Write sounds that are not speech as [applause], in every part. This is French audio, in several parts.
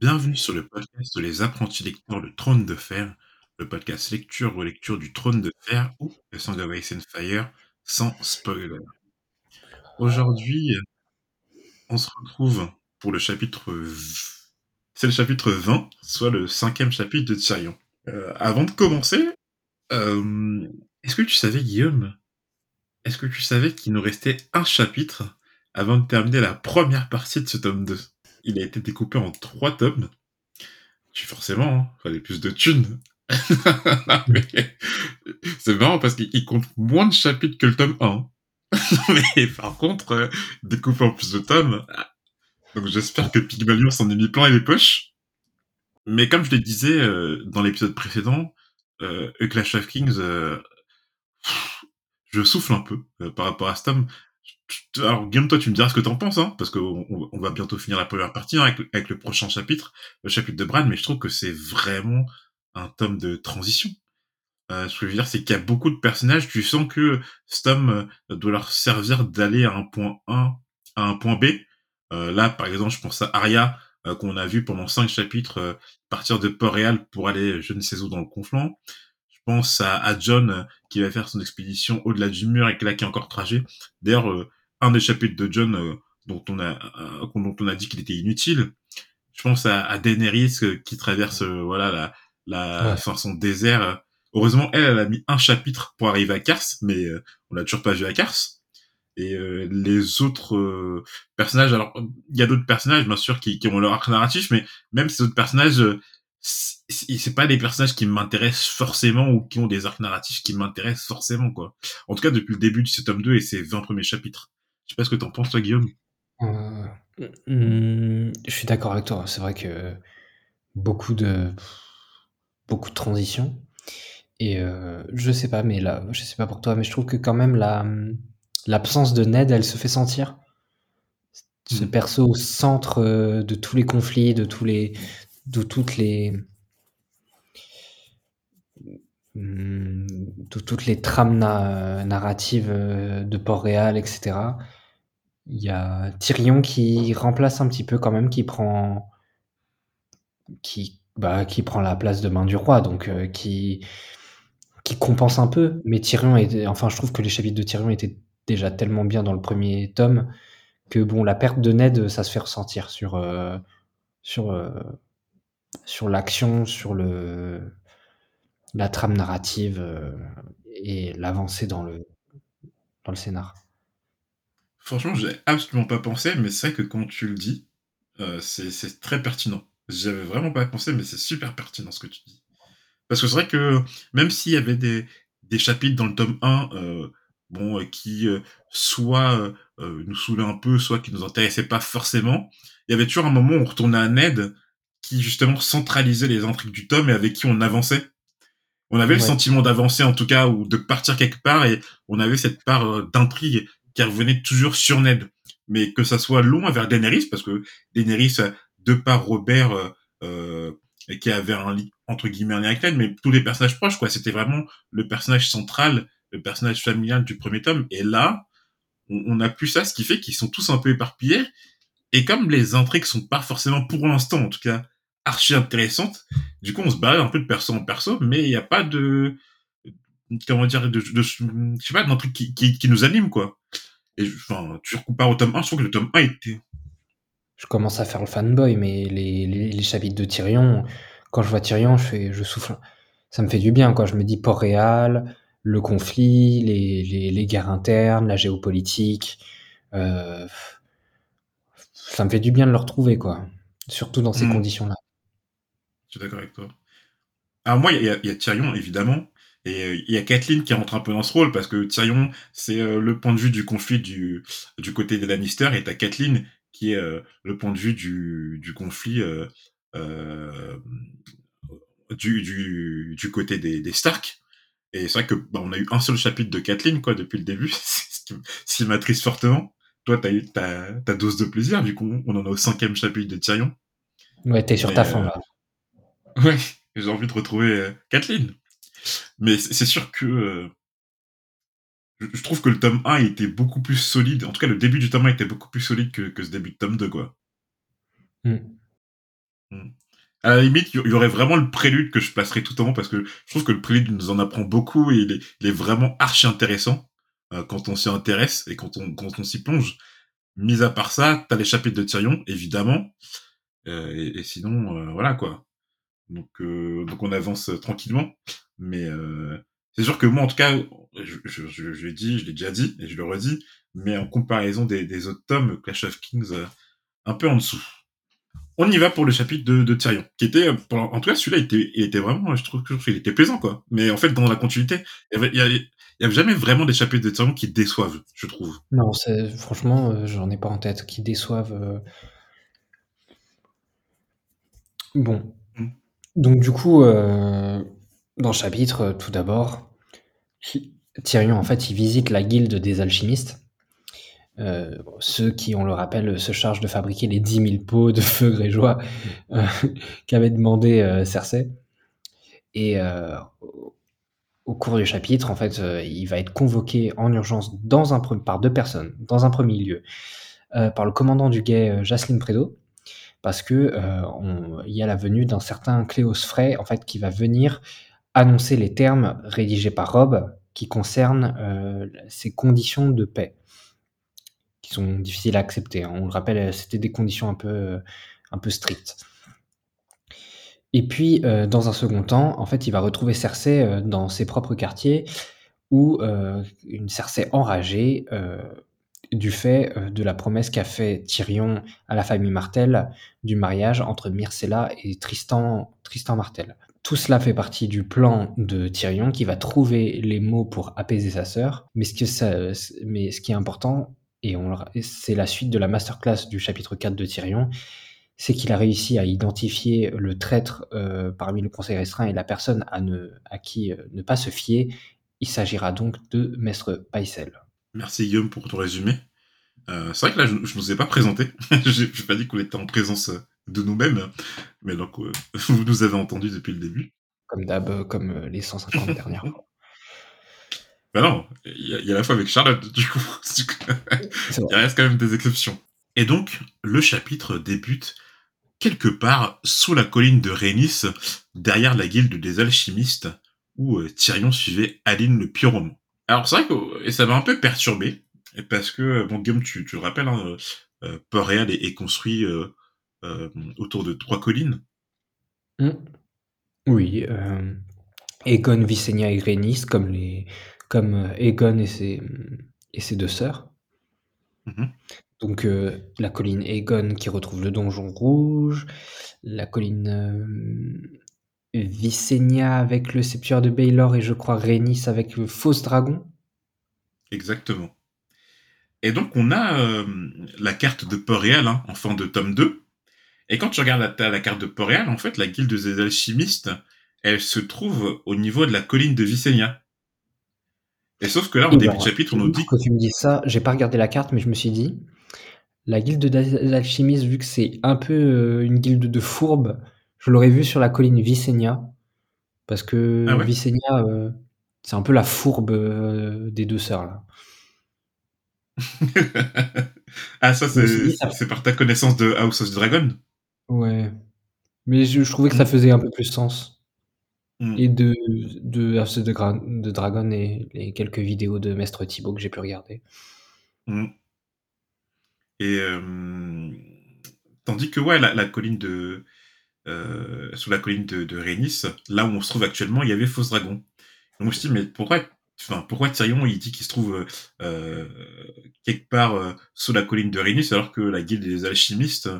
Bienvenue sur le podcast Les apprentis lecteurs Le Trône de Fer, le podcast lecture relecture du Trône de Fer ou The Song of Ice and Fire sans spoiler. Aujourd'hui, on se retrouve pour le chapitre... C'est le chapitre 20, soit le cinquième chapitre de Tyrion. Euh, avant de commencer, euh, est-ce que tu savais, Guillaume, est-ce que tu savais qu'il nous restait un chapitre avant de terminer la première partie de ce tome 2 Il a été découpé en trois tomes. Tu forcément, hein, fallait plus de thunes. [laughs] c'est marrant parce qu'il compte moins de chapitres que le tome 1. [laughs] mais par contre, euh, découpé en plus de tomes. Donc j'espère que Pygmalion s'en est mis plein les poches. Mais comme je le disais euh, dans l'épisode précédent, euh, Clash of Kings, euh, je souffle un peu par rapport à ce tome. Alors, Guillaume, toi, tu me diras ce que t'en penses, hein, parce qu'on on va bientôt finir la première partie hein, avec, le prochain chapitre, le chapitre de Bran, mais je trouve que c'est vraiment un tome de transition. Euh, ce que je veux dire, c'est qu'il y a beaucoup de personnages, tu sens que ce tome euh, doit leur servir d'aller à un point A à un point B. Euh, là, par exemple, je pense à Arya, euh, qu'on a vu pendant cinq chapitres euh, partir de Port-Réal pour aller je ne sais où dans le conflant. Je pense à, à John qui va faire son expédition au-delà du mur et là qui est encore trajet. D'ailleurs, un des chapitres de John dont on a dont on a dit qu'il était inutile. Je pense à, à Daenerys qui traverse voilà la la ouais. son désert. Heureusement, elle, elle a mis un chapitre pour arriver à Kars, mais on l'a toujours pas vu à Kars. Et euh, les autres euh, personnages, alors il y a d'autres personnages bien sûr qui, qui, ont leur arc narratif, mais même ces autres personnages, euh, c'est pas des personnages qui m'intéressent forcément ou qui ont des arcs narratifs qui m'intéressent forcément quoi. En tout cas depuis le début de ce tome 2 et ses 20 premiers chapitres. Je sais pas ce que t'en penses toi Guillaume. Euh, hmm, je suis d'accord avec toi. C'est vrai que beaucoup de beaucoup de transitions. Et euh, je sais pas, mais là, je sais pas pour toi, mais je trouve que quand même la l'absence de Ned, elle se fait sentir. Ce mmh. perso au centre euh, de tous les conflits, de tous les, de toutes les, mmh, de toutes les trames na narratives de Port-Réal, etc. Il y a Tyrion qui remplace un petit peu quand même, qui prend, qui, bah, qui prend la place de main du roi, donc euh, qui, qui compense un peu. Mais Tyrion, est, enfin, je trouve que les chapitres de Tyrion étaient déjà tellement bien dans le premier tome que bon, la perte de Ned, ça se fait ressentir sur euh, sur euh, sur l'action, sur le la trame narrative et l'avancée dans le dans le scénar. Franchement, j'ai absolument pas pensé, mais c'est vrai que quand tu le dis, euh, c'est très pertinent. J'avais vraiment pas pensé, mais c'est super pertinent ce que tu dis. Parce que c'est vrai que même s'il y avait des, des chapitres dans le tome 1 euh, bon, euh, qui euh, soit euh, nous saoulait un peu, soit qui nous intéressait pas forcément. Il y avait toujours un moment où on retournait à Ned qui justement centralisait les intrigues du tome et avec qui on avançait. On avait ouais. le sentiment d'avancer en tout cas ou de partir quelque part et on avait cette part d'intrigue qui revenait toujours sur Ned. Mais que ça soit long vers Daenerys parce que Daenerys, de par Robert, euh, qui avait un lit entre guillemets un lien avec Ned, mais tous les personnages proches quoi. C'était vraiment le personnage central le personnage familial du premier tome. Et là, on, on a plus ça, ce qui fait qu'ils sont tous un peu éparpillés. Et comme les intrigues sont pas forcément, pour l'instant en tout cas, archi intéressantes, du coup on se balade un peu de perso en perso, mais il n'y a pas de, comment dire, de, de, je sais pas, d'intrigue qui, qui, nous anime, quoi. Et enfin, tu compares au tome 1, je trouve que le tome 1 était... Je commence à faire le fanboy, mais les, les, les chapitres de Tyrion, quand je vois Tyrion, je fais, je souffle. Ça me fait du bien, quoi. Je me dis Port-Réal, le conflit, les, les, les, guerres internes, la géopolitique. Euh, ça me fait du bien de le retrouver, quoi. Surtout dans ces mmh. conditions-là. Je suis d'accord avec toi. Alors moi, il y, y, a Tyrion, évidemment, et euh, il y a Kathleen qui rentre un peu dans ce rôle, parce que Tyrion, c'est euh, le point de vue du conflit du, du côté des Lannister, et t'as Kathleen qui est euh, le point de vue du, du conflit du, du, du côté des, des Stark. Et c'est vrai que bah, on a eu un seul chapitre de Kathleen quoi depuis le début, [laughs] ce qui, ce qui m'attriste fortement. Toi, t'as eu ta, ta dose de plaisir. Du coup, on en a au cinquième chapitre de Tyrion. Ouais, t'es sur ta fin là. [laughs] Ouais, j'ai envie de retrouver euh, Kathleen. Mais c'est sûr que euh, je trouve que le tome 1 était beaucoup plus solide. En tout cas, le début du tome 1 était beaucoup plus solide que, que ce début de tome 2, quoi. Mm. Mm. À la limite, il y aurait vraiment le prélude que je passerai tout en haut parce que je trouve que le prélude nous en apprend beaucoup et il est, il est vraiment archi intéressant euh, quand on s'y intéresse et quand on, quand on s'y plonge. Mis à part ça, t'as les chapitres de Tyrion, évidemment. Euh, et, et, sinon, euh, voilà quoi. Donc, donc on avance tranquillement. Mais euh, c'est sûr que moi, en tout cas, je, je, je, je l'ai dit, je l'ai déjà dit et je le redis, mais en comparaison des, des autres tomes, Clash of Kings, un peu en dessous on y va pour le chapitre de, de Tyrion, qui était, euh, en tout cas, celui-là, il était, il était vraiment, je trouve qu'il était plaisant, quoi. Mais en fait, dans la continuité, il y avait, jamais vraiment des chapitres de Tyrion qui déçoivent, je trouve. Non, franchement, euh, j'en ai pas en tête, qui déçoivent. Euh... Bon. Mm. Donc, du coup, euh, dans le chapitre, tout d'abord, Tyrion, en fait, il visite la guilde des alchimistes. Euh, ceux qui, on le rappelle, se chargent de fabriquer les 10 000 pots de feu grégeois euh, [laughs] qu'avait demandé euh, Cersei. Et euh, au cours du chapitre, en fait, euh, il va être convoqué en urgence dans un, par deux personnes, dans un premier lieu, par le commandant du guet Jacelyn Prédo, parce que il y a la venue d'un certain Cléos Frey, en fait, qui va venir annoncer les termes rédigés par Rob qui concernent ces conditions de paix sont difficiles à accepter. Hein. On le rappelle, c'était des conditions un peu, peu strictes. Et puis, euh, dans un second temps, en fait, il va retrouver Cersei euh, dans ses propres quartiers, où euh, une Cersei enragée euh, du fait euh, de la promesse qu'a fait Tyrion à la famille Martel du mariage entre Myrcella et Tristan Martel. Tout cela fait partie du plan de Tyrion qui va trouver les mots pour apaiser sa sœur. Mais ce, qui est important, et, c'est la suite de la masterclass du chapitre 4 de Tyrion, c'est qu'il a réussi à identifier le traître euh, parmi le conseil restreint et la personne à, ne, qui euh, ne pas se fier. Il s'agira donc de Maître Paisel. Merci Guillaume pour ton résumé. Euh, c'est vrai que là, je ne nous ai pas présenté. [laughs] je n'ai pas dit qu'on était en présence de nous-mêmes, mais donc [laughs] vous nous avez entendu depuis le début. Comme d'hab, comme les 150 [laughs] dernières fois. Ben non, il y, y, a la fois avec Charlotte, du coup. [laughs] il reste quand même des exceptions. Et donc, le chapitre débute quelque part sous la colline de Rhénis, derrière la guilde des alchimistes, où euh, Tyrion suivait Aline le Pyroman. Alors c'est vrai que et ça m'a un peu perturbé, parce que, bon Guillaume, tu, tu le rappelles, hein, euh, Port-Réal est, est, construit euh, euh, autour de trois collines. Mmh. Oui, euh, Egon, Visenya et Rhénis, comme les, comme euh, Egon et ses, et ses deux sœurs. Mmh. Donc euh, la colline Egon qui retrouve le donjon rouge, la colline euh, Visenya avec le sceptre de Baylor et je crois Rhaenys avec le fausse dragon. Exactement. Et donc on a euh, la carte de Port-Réal hein, en fin de tome 2. Et quand tu regardes la, la carte de Port-Réal, en fait, la guilde des alchimistes, elle se trouve au niveau de la colline de Visenya. Et sauf que là, au début du chapitre, on nous dit. Quand tu me dis ça, j'ai pas regardé la carte, mais je me suis dit, la guilde d'alchimistes, vu que c'est un peu euh, une guilde de fourbes, je l'aurais vu sur la colline Visenya. Parce que ah ouais euh, c'est un peu la fourbe euh, des deux sœurs, là. [laughs] ah, ça, c'est par ta connaissance de House of the Dragon Ouais. Mais je, je trouvais que ça faisait un peu plus sens. Mmh. Et de, de House of the de Dragon et les quelques vidéos de Maître Thibaut que j'ai pu regarder. Mmh. Et euh, tandis que ouais, la, la colline de euh, sur la colline de, de Rhénis, là où on se trouve actuellement, il y avait Fausse Dragon. Donc je me suis dit mais pourquoi enfin pourquoi Tyrion il dit qu'il se trouve euh, quelque part euh, sous la colline de Rhénis alors que la guilde des alchimistes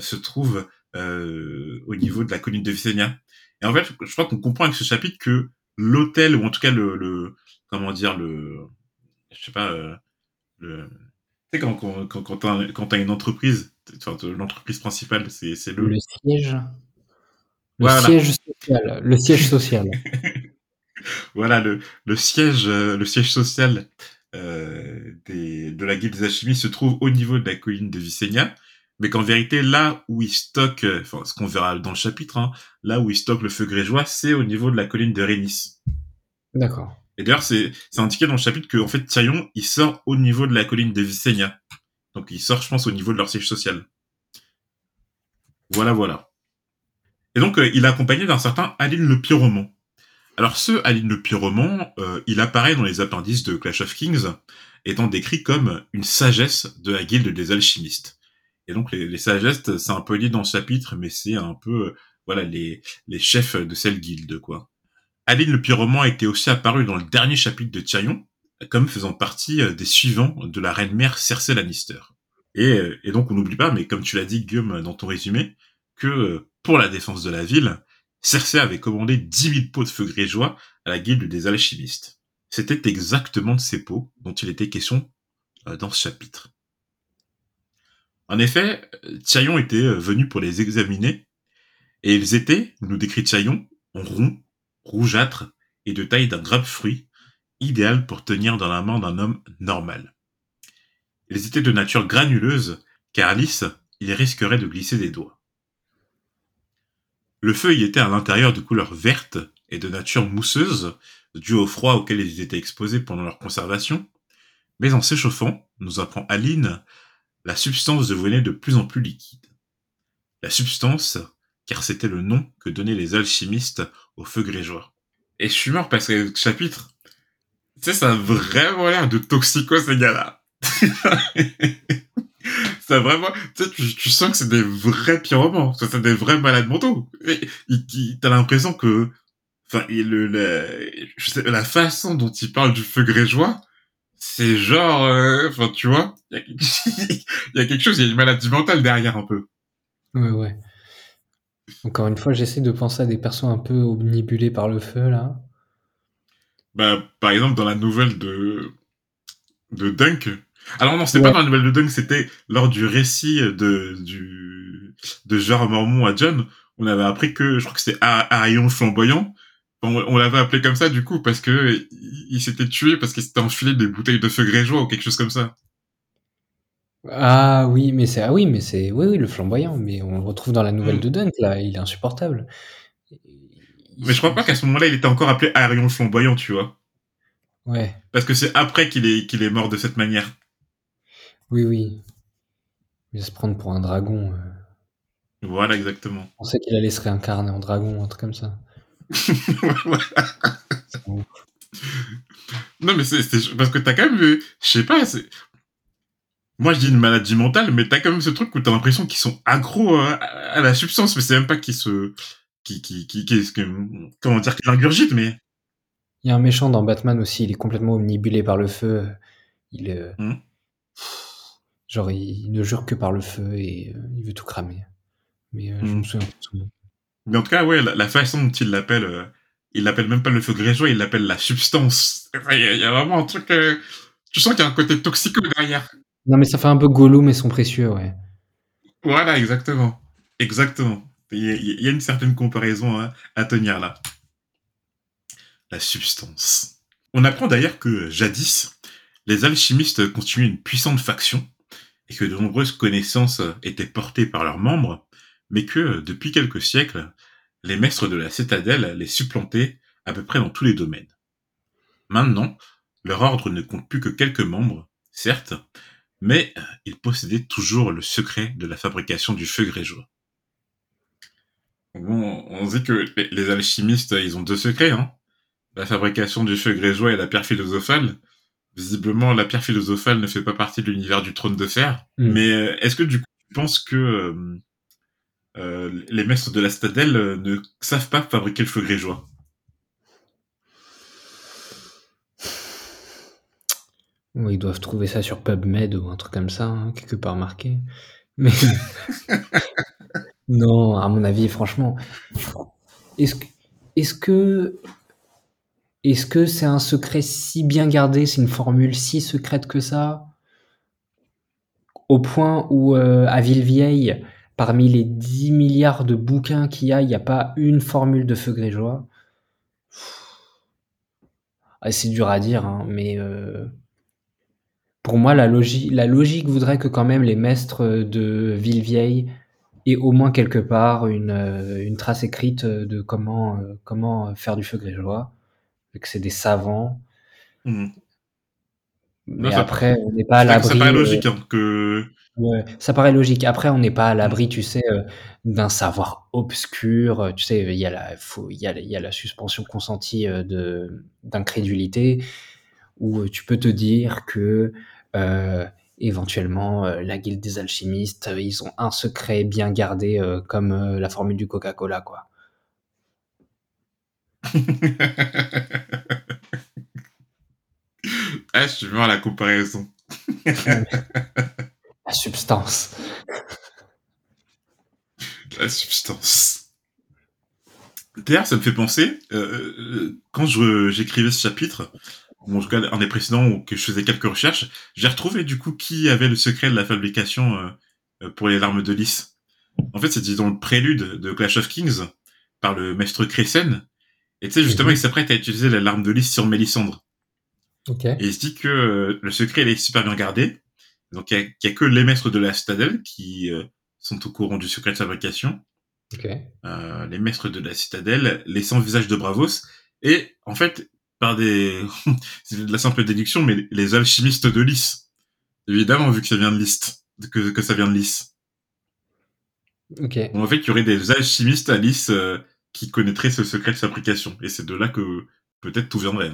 se trouve euh, au niveau de la colline de Visenya et en fait, je crois qu'on comprend avec ce chapitre que l'hôtel, ou en tout cas le, le, comment dire, le, je sais pas, euh, le, tu sais, quand, quand, quand, quand t'as, une entreprise, l'entreprise principale, c'est, c'est le... Le siège. Le voilà. siège social. Le siège social. [laughs] voilà, le, le siège, euh, le siège social euh, des, de la guilde des alchimistes se trouve au niveau de la colline de Visenya mais qu'en vérité, là où il stocke, enfin, ce qu'on verra dans le chapitre, hein, là où il stocke le feu grégeois, c'est au niveau de la colline de Rhénis. D'accord. Et d'ailleurs, c'est, c'est indiqué dans le chapitre que, en fait, Tyrion, il sort au niveau de la colline de Visenya. Donc, il sort, je pense, au niveau de leur siège social. Voilà, voilà. Et donc, euh, il est accompagné d'un certain Aline le Pyromant. Alors, ce Aline le Pyromant, euh, il apparaît dans les appendices de Clash of Kings, étant décrit comme une sagesse de la guilde des alchimistes. Et donc, les, les sagesses, c'est un peu lié dans le chapitre, mais c'est un peu, euh, voilà, les, les chefs de cette guilde, quoi. Aline le Pyromant était aussi apparu dans le dernier chapitre de Tyrion, comme faisant partie euh, des suivants de la reine-mère Cersei Lannister. Et, euh, et donc on n'oublie pas, mais comme tu l'as dit Guillaume dans ton résumé, que pour la défense de la ville, Cersei avait commandé 10 000 pots de feu grégeois à la guilde des alchimistes. C'était exactement de ces pots dont il était question dans ce chapitre. En effet, Tyrion était venu pour les examiner, et ils étaient, nous décrit Tyrion, ronds, rougeâtres et de taille d'un grapefruit, idéal pour tenir dans la main d'un homme normal. Ils étaient de nature granuleuse, car lisse, ils risqueraient de glisser des doigts. Le feu y était à l'intérieur de couleur verte et de nature mousseuse, dû au froid auquel ils étaient exposés pendant leur conservation, mais en s'échauffant, nous apprend Aline, la substance devenait de plus en plus liquide. La substance, car c'était le nom que donnaient les alchimistes au feu grégeois. Et je suis mort parce que ce chapitre, tu sais, ça a vraiment l'air de toxico ces gars-là. [laughs] ça vraiment, tu sais, tu, sens que c'est des vrais pyromans, c'est des vrais malades mentaux. T'as l'impression que, enfin, le, la façon dont il parle du feu grégeois, c'est genre, euh, enfin, tu vois, [laughs] il y, a quelque chose, il y a une maladie mentale derrière un peu. Ouais, ouais. Encore une fois, j'essaie de penser à des personnes un peu omnibulées par le feu, là. Bah, par exemple, dans la nouvelle de, de Dunk. Alors non, c'était pas dans la nouvelle de Dunk, c'était lors du récit de, du, de Mormon à John. On avait appris que, je crois que c'était Arion flamboyant. On, on l'avait appelé comme ça, du coup, parce que il, s'était tué parce qu'il s'était enfilé des bouteilles de feu grégeois ou quelque chose comme ça. Ah oui, mais c'est ah oui, mais c'est oui, oui, le flamboyant, mais on le retrouve dans la nouvelle mm. de Dunk là, il est insupportable. Mais je crois pas qu'à ce moment-là, il était encore appelé Arion flamboyant, tu vois. Ouais. Parce que c'est après qu'il est qu'il est mort de cette manière. Oui, oui. Il va se prendre pour un dragon. Euh. Voilà, exactement. On sait qu'il allait se réincarner en dragon, un truc comme ça. Non, mais c'est parce que t'as quand même vu, je sais pas, moi, je dis une maladie mentale, mais t'as quand même ce truc où t'as l'impression qu'ils sont accros euh, à, la substance, mais c'est même pas qu'ils se, qui, qui, qui, qui, comment dire, qu'ils ingurgitent, mais. Il y a un méchant dans Batman aussi, il est complètement omnibulé par le feu. Il est, hmm. genre, il, ne jure que par le feu et euh, il veut tout cramer. Mais euh, je me hmm. souviens pas de Mais en tout cas, ouais, la, façon dont il l'appelle, il l'appelle même pas le feu grégeois, il l'appelle la substance. Il y, a vraiment un truc, tu sens qu'il y a un côté toxique derrière. Non, mais ça fait un peu Gollum et son précieux, ouais. Voilà, exactement. Exactement. Il y, a une certaine comparaison à, tenir là. La substance. On apprend d'ailleurs que jadis, les alchimistes constituaient une puissante faction et que de nombreuses connaissances étaient portées par leurs membres, mais que depuis quelques siècles, les maîtres de la citadelle les supplantaient à peu près dans tous les domaines. Maintenant, leur ordre ne compte plus que quelques membres, certes, mais il possédait toujours le secret de la fabrication du feu grégeois. Bon, on dit que les alchimistes, ils ont deux secrets, hein. La fabrication du feu grégeois et la pierre philosophale. Visiblement, la pierre philosophale ne fait pas partie de l'univers du trône de fer. Hmm. Mais euh, est-ce que du coup, tu penses que euh, euh, les maîtres de la stadelle ne savent pas fabriquer le feu grégeois ils doivent trouver ça sur PubMed ou un truc comme ça, hein, quelque part marqué. Mais [laughs] non, à mon avis, franchement, est-ce que c'est un secret si bien gardé, c'est une formule si secrète que ça, au point où euh, à Villevieille, parmi les 10 milliards de bouquins qu'il y a, il n'y a pas une formule de feu grégeois. Ah, c'est dur à dire, hein, mais euh, pour moi, la, la logique voudrait que quand même les maîtres de Villevieille aient au moins quelque part une, euh, une trace écrite de comment, euh, comment faire du feu grégeois, que c'est des savants. Mmh. Mais après, on n'est pas à l'abri. C'est pas logique hein, que Ouais, ça paraît logique. Après, on n'est pas à l'abri, tu sais, euh, d'un savoir obscur. Euh, tu sais, il y a la, faut, il y a, il y a la suspension consentie euh, de d'incrédulité, où tu peux te dire que euh, éventuellement la guilde des alchimistes, ils ont un secret bien gardé, comme la formule du Coca-Cola, quoi. [laughs] ah, je suis à la comparaison. [laughs] La substance. La substance. D'ailleurs, ça me fait penser, euh, euh quand j'écrivais ce chapitre, en tout cas un des précédents où que je faisais quelques recherches, j'ai retrouvé du coup qui avait le secret de la fabrication euh, euh pour les larmes de lys. En fait, c'était dans le prélude de Clash of Kings par le maître Cressen. Et tu sais, justement, mhm. il s'apprête à utiliser la larme de lys sur Mélisandre. Okay. Et il se dit que euh, le secret il est super bien gardé donc il y, a, que les maîtres de la citadelle qui euh, sont au courant du secret de fabrication. Euh, les maîtres de la citadelle, les 100 visages de Bravos, et en fait, par des... [laughs] c'est de la simple déduction, mais les alchimistes de Lys. Évidemment, vu que ça vient de Lys, que, que ça vient de Lys. Ok. en fait, il y aurait des alchimistes à Lys euh, qui connaîtraient ce secret de fabrication. Et c'est de là que peut-être tout viendrait.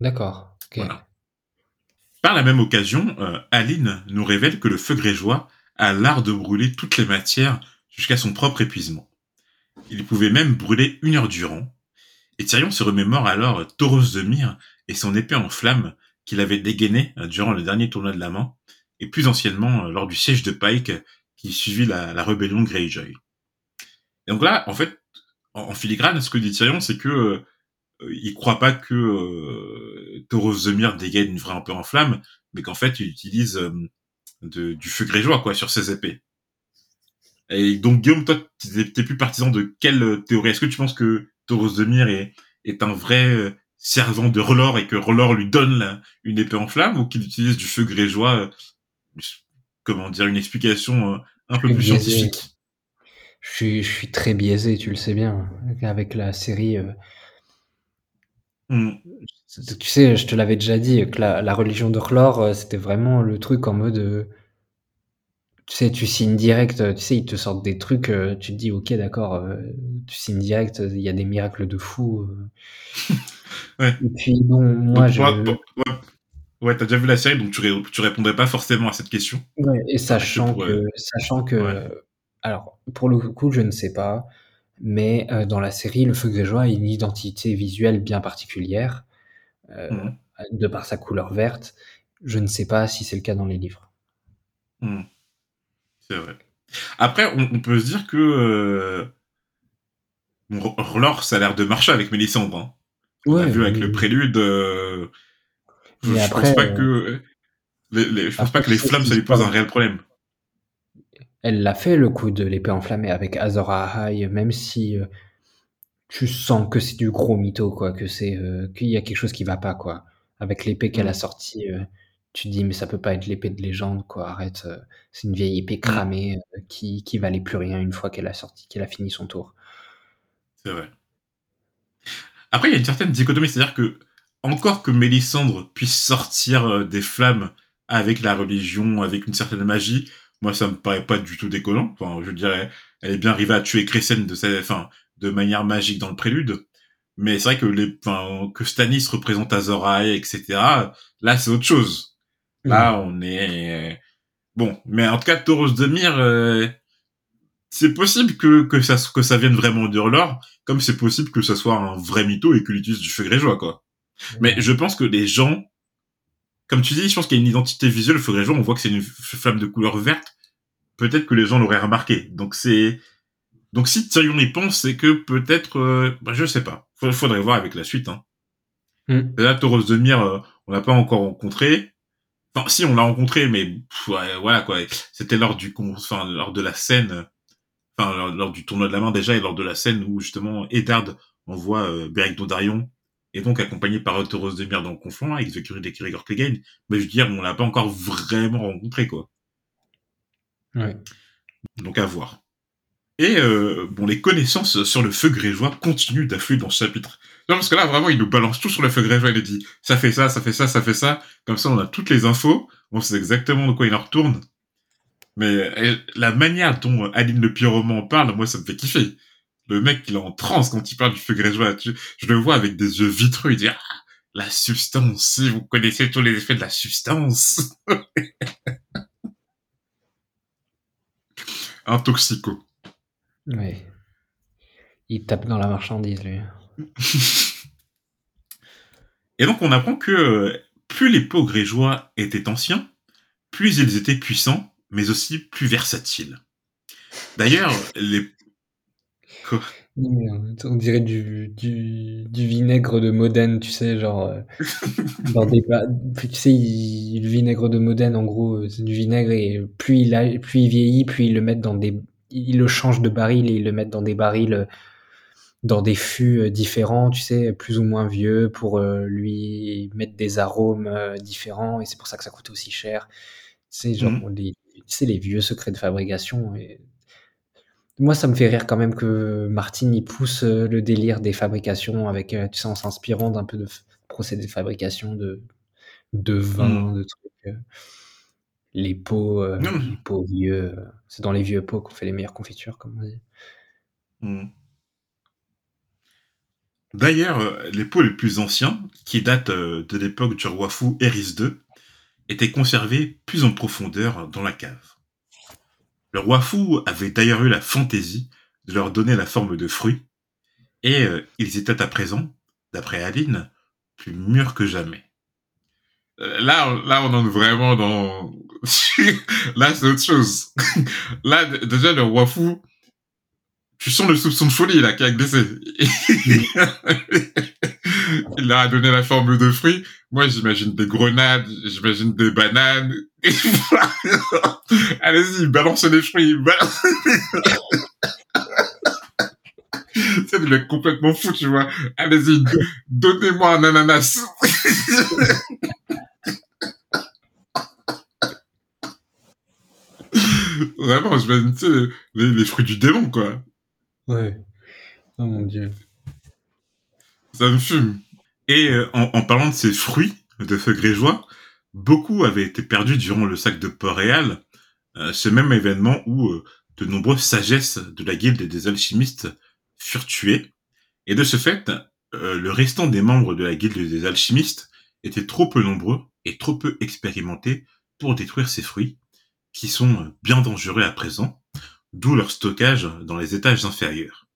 D'accord. Voilà. Par la même occasion, euh, Aline nous révèle que le feu grégeois a l'art de brûler toutes les matières jusqu'à son propre épuisement. Il pouvait même brûler une heure durant. Et Tyrion se remémore alors Tauros de Myre et son épée en flammes qu'il avait dégainé euh, durant le dernier tournoi de la main, et plus anciennement euh, lors du siège de Pike qui suivit la, rébellion de Greyjoy. Et donc là, en fait, en, filigrane, ce que dit Tyrion, c'est que il croit pas que euh, Tauros Zemir dégaine une vraie peu en flamme, mais qu'en fait il utilise euh, du feu grégeois quoi sur ses épées. Et donc Guillaume, toi, t'es plus partisan de quelle théorie? Est-ce que tu penses que Tauros Zemir est, est un vrai servant de Relor et que Relor lui donne une épée en flamme ou qu'il utilise du feu grégeois Comment dire une explication un peu plus scientifique? Je suis, je suis très biaisé, tu le sais bien, avec la série. Mmh. Tu sais, je te l'avais déjà dit que la, religion de Chlore, euh, c'était vraiment le truc en mode. Euh, tu sais, tu signes direct, tu sais, ils te sortent des trucs, euh, tu te dis, ok, d'accord, tu signes direct, il y a des miracles de fou. [laughs] ouais. Et puis, bon, moi, je. Ouais, t'as déjà vu la série, donc tu, tu répondrais pas forcément à cette question. Ouais, et sachant que, sachant que, alors, pour le coup, je ne sais pas. Mais euh, dans la série, le feu grégeois a une identité visuelle bien particulière, euh, mmh. de par sa couleur verte. Je ne sais pas si c'est le cas dans les livres. Mmh. C'est vrai. Après, on, peut se dire que euh... ça a l'air de marcher avec Mélisandre. Hein. On a vu avec le prélude. Euh, je, ne pense pas que les, je pense pas que les flammes ça lui pose un réel problème. Elle l'a fait le coup de l'épée enflammée avec Azor Ahai, même si euh, tu sens que c'est du gros mytho, quoi, que c'est euh, qu'il y a quelque chose qui va pas, quoi. Avec l'épée qu'elle a sortie, euh, tu te dis mais ça peut pas être l'épée de légende, quoi. Arrête, c'est une vieille épée cramée qui qui valait plus rien une fois qu'elle a sorti, qu'elle a fini son tour. C'est vrai. Après, il y a une certaine dichotomie, c'est-à-dire que encore que Mélisandre puisse sortir des flammes avec la religion, avec une certaine magie, moi ça me paraît pas du tout déconnant. Enfin, je dirais, elle est bien arrivée à tuer Crescent de sa, enfin, de manière magique dans le prélude. Mais c'est vrai que les, enfin, que Stannis représente Azor Ahai, etc. Là, c'est autre chose. Là, on est bon. Mais en tout cas, Tauros de Myr, euh, c'est possible que que ça que ça vienne vraiment d'Urlor, comme c'est possible que ça soit un vrai mytho et qu'il utilise du feu grégeois, quoi. Mais je pense que les gens comme tu dis, je pense qu'il y a une identité visuelle. Il faudrait jouer. On voit que c'est une flamme de couleur verte. Peut-être que les gens l'auraient remarqué. Donc c'est donc si Tyrion y pense, c'est que peut-être, euh... bah, je sais pas. Faudrait voir avec la suite. Hein. Mm. Là, Tauros de Myr, euh, on l'a pas encore rencontré. Enfin, si on l'a rencontré, mais voilà quoi. C'était lors du, enfin lors de la scène, enfin lors, du tournoi de la main déjà et lors de la scène où justement Eddard envoie euh, Beric Dondarion et donc accompagné par Tauros de Myr dans le conflit avec Valkyrie des Kirigor Clegane, mais je veux dire, on l'a pas encore vraiment rencontré, quoi. Ouais. Donc à voir. Et euh, bon, les connaissances sur le feu grégeois continuent d'affluer dans ce chapitre. Non, parce que là, vraiment, il nous balance tout sur le feu grégeois. Il dit, ça fait ça, ça fait ça, ça fait ça. Comme ça, on a toutes les infos. On sait exactement de quoi il en retourne. Mais euh, la manière dont Aline Le Pyroman parle, moi, ça me fait kiffer. Le mec, il est en transe quand il parle du feu grégeois. Je le vois avec des yeux vitreux, il dit ah, la substance, si vous connaissez tous les effets de la substance. [laughs] Un toxico. Oui. Il tape dans la marchandise, lui. [laughs] Et donc, on apprend que euh, plus les pots grégeois étaient anciens, plus ils étaient puissants, mais aussi plus versatiles. D'ailleurs, les... On dirait du, du, vinaigre de Modène, tu sais, genre. Euh, [laughs] dans des, tu sais, le vinaigre de Modène, en gros, euh, c'est du vinaigre et plus il, a, plus il vieillit, plus ils le mettent dans des. Ils le changent de baril et ils le mettent dans des barils, dans des fûts différents, tu sais, plus ou moins vieux, pour lui mettre des arômes différents et c'est pour ça que ça coûte aussi cher. C'est genre mmh. les, les vieux secrets de fabrication. Et... Moi, ça me fait rire quand même que Martin y pousse euh, le délire des fabrications avec, euh, tu sais, en s'inspirant d'un peu de procédés de fabrication de, de vin, mmh. de trucs. Euh, les pots, les pots vieux. c'est dans les vieux pots qu'on fait les meilleures confitures, comme on dit. Mmh. D'ailleurs, les pots les plus anciens, qui datent de l'époque du roi fou Eris II, étaient conservés plus en profondeur dans la cave. Le roi fou avait d'ailleurs eu la fantaisie de leur donner la forme de fruits, et euh, ils étaient à présent, d'après Aline, plus mûrs que jamais. Euh, là, là, on est vraiment dans... [laughs] là, c'est autre chose. [laughs] là, déjà, le roi fou, tu sens le soupçon de folie, là, qui a glissé. [laughs] il leur a donné la forme de fruits. Moi, j'imagine des grenades, j'imagine des bananes. [laughs] Allez-y, balancez les fruits. [laughs] C'est le mec complètement fou, tu vois. Allez-y, donnez-moi un ananas. [laughs] Vraiment, j'imagine, tu sais, les, les fruits du démon, quoi. Ouais. Oh mon dieu. Ça me fume. Et euh, en, parlant de ces fruits de feu grégeois, beaucoup avaient été perdus durant le sac de Port-Réal, euh, ce même événement où euh, de nombreuses sagesses de la guilde des alchimistes furent tuées. Et de ce fait, le restant des membres de la guilde des alchimistes étaient trop peu nombreux et trop peu expérimentés pour détruire ces fruits, qui sont bien dangereux à présent, d'où leur stockage dans les étages inférieurs.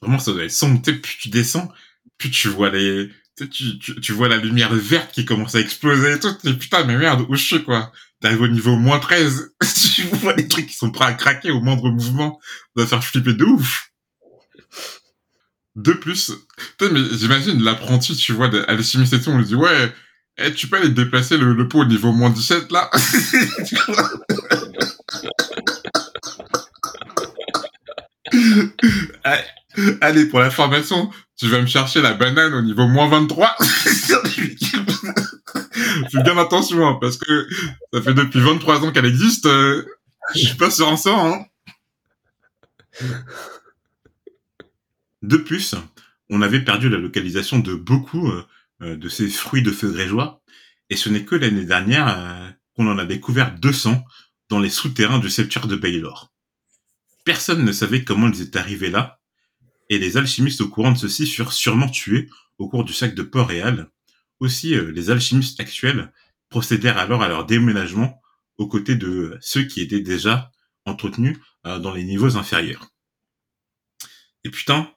Vraiment, ça doit être sombre. Plus tu descends, plus tu vois les, tu, tu, tu, vois la lumière verte qui commence à exploser et tout. Et putain, mais merde, où je suis, quoi? T'arrives au niveau moins 13. [laughs] tu vois les trucs qui sont prêts à craquer au moindre mouvement. Ça va faire flipper de ouf. De plus, mais j'imagine l'apprenti, tu vois, à l'alchimiste et tout, on lui dit, ouais, eh, tu peux aller déplacer le, le pot au niveau moins 17, là? [laughs] [laughs] Allez, pour la formation, tu vas me chercher la banane au niveau moins 23. [laughs] [laughs] Fais bien attention, hein, parce que ça fait depuis 23 ans qu'elle existe. Euh, je suis pas sûr en ça. Hein. De plus, on avait perdu la localisation de beaucoup euh, euh, de ces fruits de feu grégeois, et ce n'est que l'année dernière qu'on en a découvert 200 dans les souterrains du septuaire de Baylor. Personne ne savait comment ils étaient arrivés là, et les alchimistes au courant de ceci furent sûrement tués au cours du sac de Port-Réal. Aussi, euh, les alchimistes actuels procédèrent alors à leur déménagement aux côtés de ceux qui étaient déjà entretenus euh, dans les niveaux inférieurs. Et putain,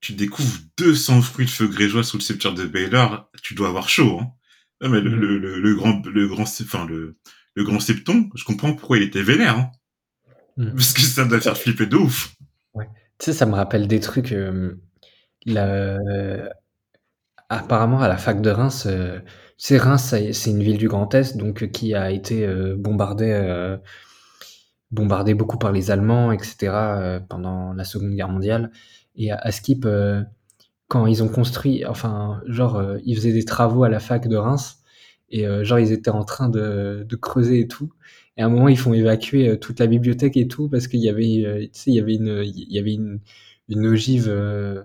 tu découvres 200 fruits de feu grégeois sous le septuaire de Baylor, tu dois avoir chaud, hein. mais le, le, grand, le grand, enfin le, le grand septon, je comprends pourquoi il était vénère, hein. Mm. Parce que ça doit faire flipper de ouf. Tu sais, ça me rappelle des trucs. apparemment, à la fac de Reims, tu sais, Reims, c'est une ville du Grand Est, donc qui a été bombardée, bombardée beaucoup par les Allemands, etc., pendant la Seconde Guerre mondiale. Et à, Skip, quand ils ont construit, enfin, genre, ils faisaient des travaux à la fac de Reims, et genre, ils étaient en train de, de creuser et tout. Et à un moment, ils font évacuer euh, toute la bibliothèque et tout parce qu'il y avait, euh, tu sais, il y avait une, il y avait une, une ogive, euh,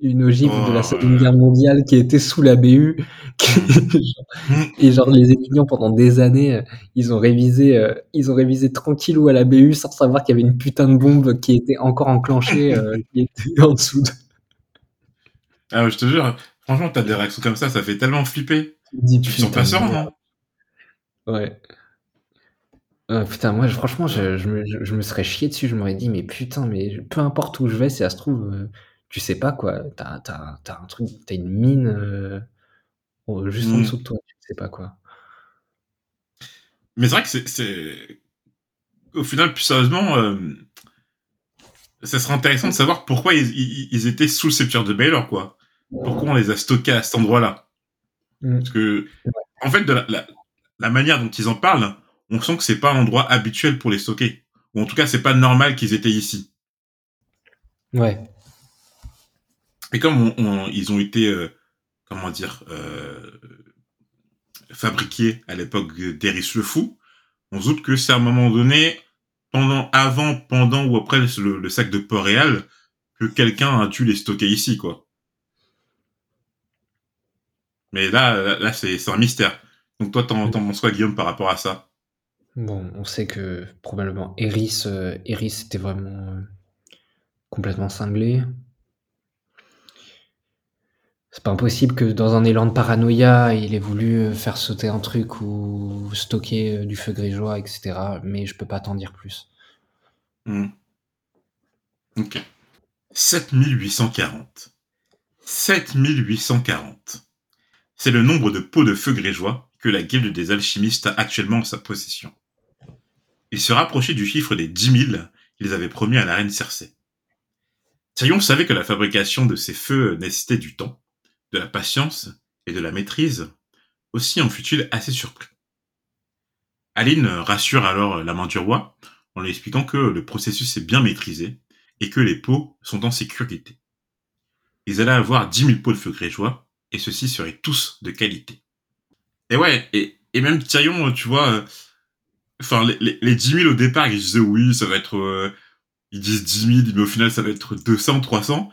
une ogive de la Oh, Seconde euh, Guerre mondiale qui était sous la BU. qui-. [laughs] Et genre les étudiants pendant des années, ils ont révisé, euh, ils ont révisé tranquillou à la BU sans savoir qu'il y avait une putain de bombe qui était encore enclenchée, [laughs] euh, qui était en dessous. De... Ah, ouais, je te jure, franchement, t'as des réactions comme ça, ça fait tellement flipper. Tu te dis, Tu te sens putain pas hein Ouais. Euh, putain, moi, je- franchement, je, je me, je- me serais chié dessus. Je m'aurais dit, mais putain, mais je- peu importe où je vais, si ça se trouve, euh, tu sais pas quoi. T'as, t'as un truc, t'as une mine euh, au- juste en Mm. dessous de toi, tu sais pas quoi. Mais c'est vrai que c'est, c'est, au final, plus sérieusement, euh, ça serait intéressant de savoir pourquoi ils, ils, ils étaient sous le sceptre de Baylor, quoi. Pourquoi on les a stockés à cet endroit-là? Mm. Parce que, en fait, de la, la, la manière dont ils en parlent, on sent que c'est pas un endroit habituel pour les stocker. Ou en tout cas, c'est pas normal qu'ils étaient ici. Ouais. Et comme on, on- ils ont été, euh, comment dire, euh, fabriqués à l'époque d'Eris le Fou, on se doute que c'est à un moment donné, pendant, avant, pendant ou après le, le sac de Port-Réal, que quelqu'un a dû les stocker ici, quoi. Mais là, là, là, c'est un mystère. Donc toi, t'en penses quoi, Guillaume, par rapport à ça? Bon, on sait que probablement Eris, euh, Eris était vraiment euh, complètement cinglé. C'est pas impossible que dans un élan de paranoïa, il ait voulu euh, faire sauter un truc ou stocker du feu grégeois, etc. Mais je peux pas t'en dire plus. Hmm. Ok. 7840. 7840. C'est le nombre de pots de feu grégeois que la guilde des alchimistes a actuellement en sa possession. Il se rapprochait du chiffre des 10 000 qu'ils avaient promis à la reine Circé. Tyrion savait que la fabrication de ces feux nécessitait du temps, de la patience et de la maîtrise. Aussi en fut-il assez surpris. Aline rassure alors la main du roi en lui expliquant que le processus est bien maîtrisé et que les pots sont en sécurité. Ils allaient avoir 10 000 pots de feu grégeois et ceux-ci seraient tous de qualité. Et ouais, et, et même Tyrion, tu vois, euh, enfin, les, les, les 10 000 au départ, ils disaient oui, ça va être, euh, ils disent 10 000, mais au final, ça va être 200, 300.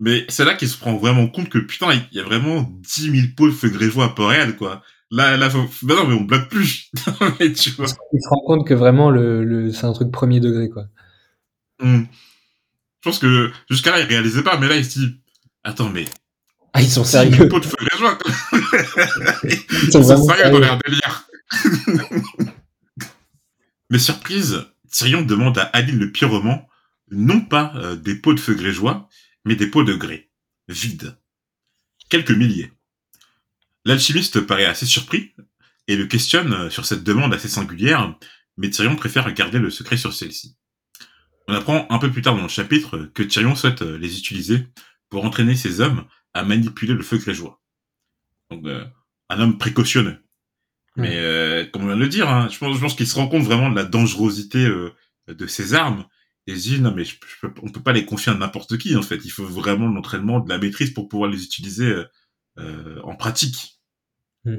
Mais c'est là qu'il se prend vraiment compte que putain, il y a vraiment 10 000 pots de feu grégeois à Port-Réal, quoi. Là, là, faut... bah non, mais on blague plus. [laughs] mais tu vois. Il se rend compte que vraiment, le, le, c'est un truc premier degré, quoi. Hum. Je pense que jusqu'à là, il réalisait pas, mais là, il se dit, attends, mais Ah, ils sont 10 000 sérieux. pots de feu. Ils [laughs] Ils sont sérieux dans leur délire. [laughs] Mais surprise, Tyrion demande à Aline le pyromant non pas euh, des pots de feu grégeois, mais des pots de grès, vides. Quelques milliers. L'alchimiste paraît assez surpris et le questionne euh, sur cette demande assez singulière, mais Tyrion préfère garder le secret sur celle-ci. On apprend un peu plus tard dans le chapitre que Tyrion souhaite euh, les utiliser pour entraîner ses hommes à manipuler le feu grégeois. Donc, euh, un homme précautionneux. Mais euh, comme on vient de le dire, hein, je pense, je pense qu'il se rend compte vraiment de la dangerosité euh, de ces armes. Et il se dit, non mais je, je on peut pas les confier à n'importe qui en fait. Il faut vraiment de l'entraînement, de la maîtrise pour pouvoir les utiliser euh, euh, en pratique. Mm.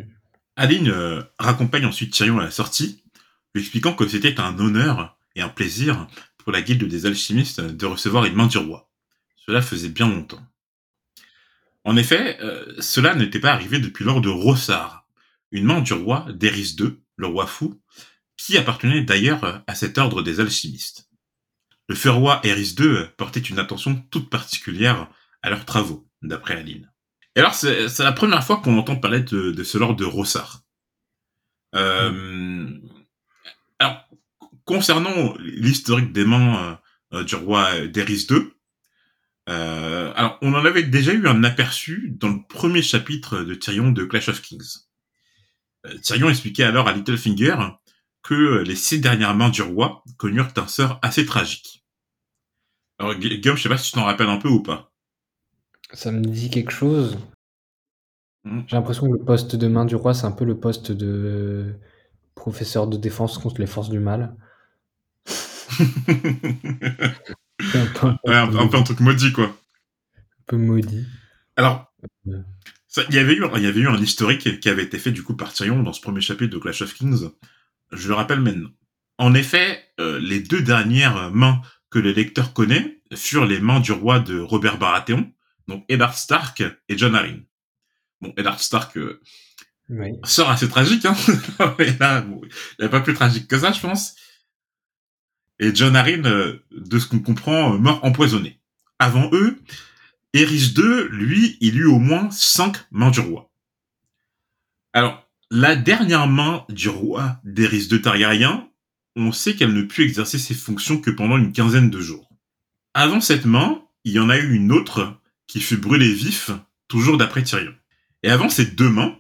Aline raccompagne ensuite Tyrion à la sortie, lui expliquant que c'était un honneur et un plaisir pour la guilde des alchimistes de recevoir une main du roi. Cela faisait bien longtemps. En effet, euh, cela n'était pas arrivé depuis lors de Rossard, une main du roi d'Eris II, le roi fou, qui appartenait d'ailleurs euh, à cet ordre des alchimistes. Le feu roi Eris II portait une attention toute particulière à leurs travaux, d'après Aline. Et alors, c'est la première fois qu'on entend parler de, ce lord de Rossard. Euh, alors, concernant l'historique des mains euh, euh, du roi d'Eris II, euh, alors on en avait déjà eu un aperçu dans le premier chapitre de Tyrion de Clash of Kings. Euh, Tyrion expliquait alors à Littlefinger que les six dernières mains du roi connurent un sort assez tragique. Alors Gu- Guillaume, je sais pas si tu t'en rappelles un peu ou pas. Ça me dit quelque chose. Hmm. J'ai l'impression que le poste de main du roi, c'est un peu le poste de professeur de défense contre les forces du mal. [laughs] Un peu, ouais, un, un peu un truc maudit quoi. un peu maudit. Alors, il y avait eu, il y avait eu un historique qui avait été fait du coup par Tyrion dans ce premier chapitre de Clash of Kings. Je le rappelle maintenant. En effet, euh, les deux dernières mains que le lecteur connaît furent les mains du roi de Robert Baratheon, donc Eddard Stark et John Arryn. Bon, Eddard Stark euh, Oui. sort assez tragique, hein. [laughs] Mais là, bon, il n'y a pas plus tragique que ça, je pense. Et John Arryn, euh, de ce qu'on comprend, euh, mort empoisonné. Avant eux, Eris II, lui, il eut au moins cinq mains du roi. Alors, la dernière main du roi d'Eris II Targaryen, on sait qu'elle ne put exercer ses fonctions que pendant une quinzaine de jours. Avant cette main, il y en a eu une autre qui fut brûlée vif, toujours d'après Tyrion. Et avant ces deux mains,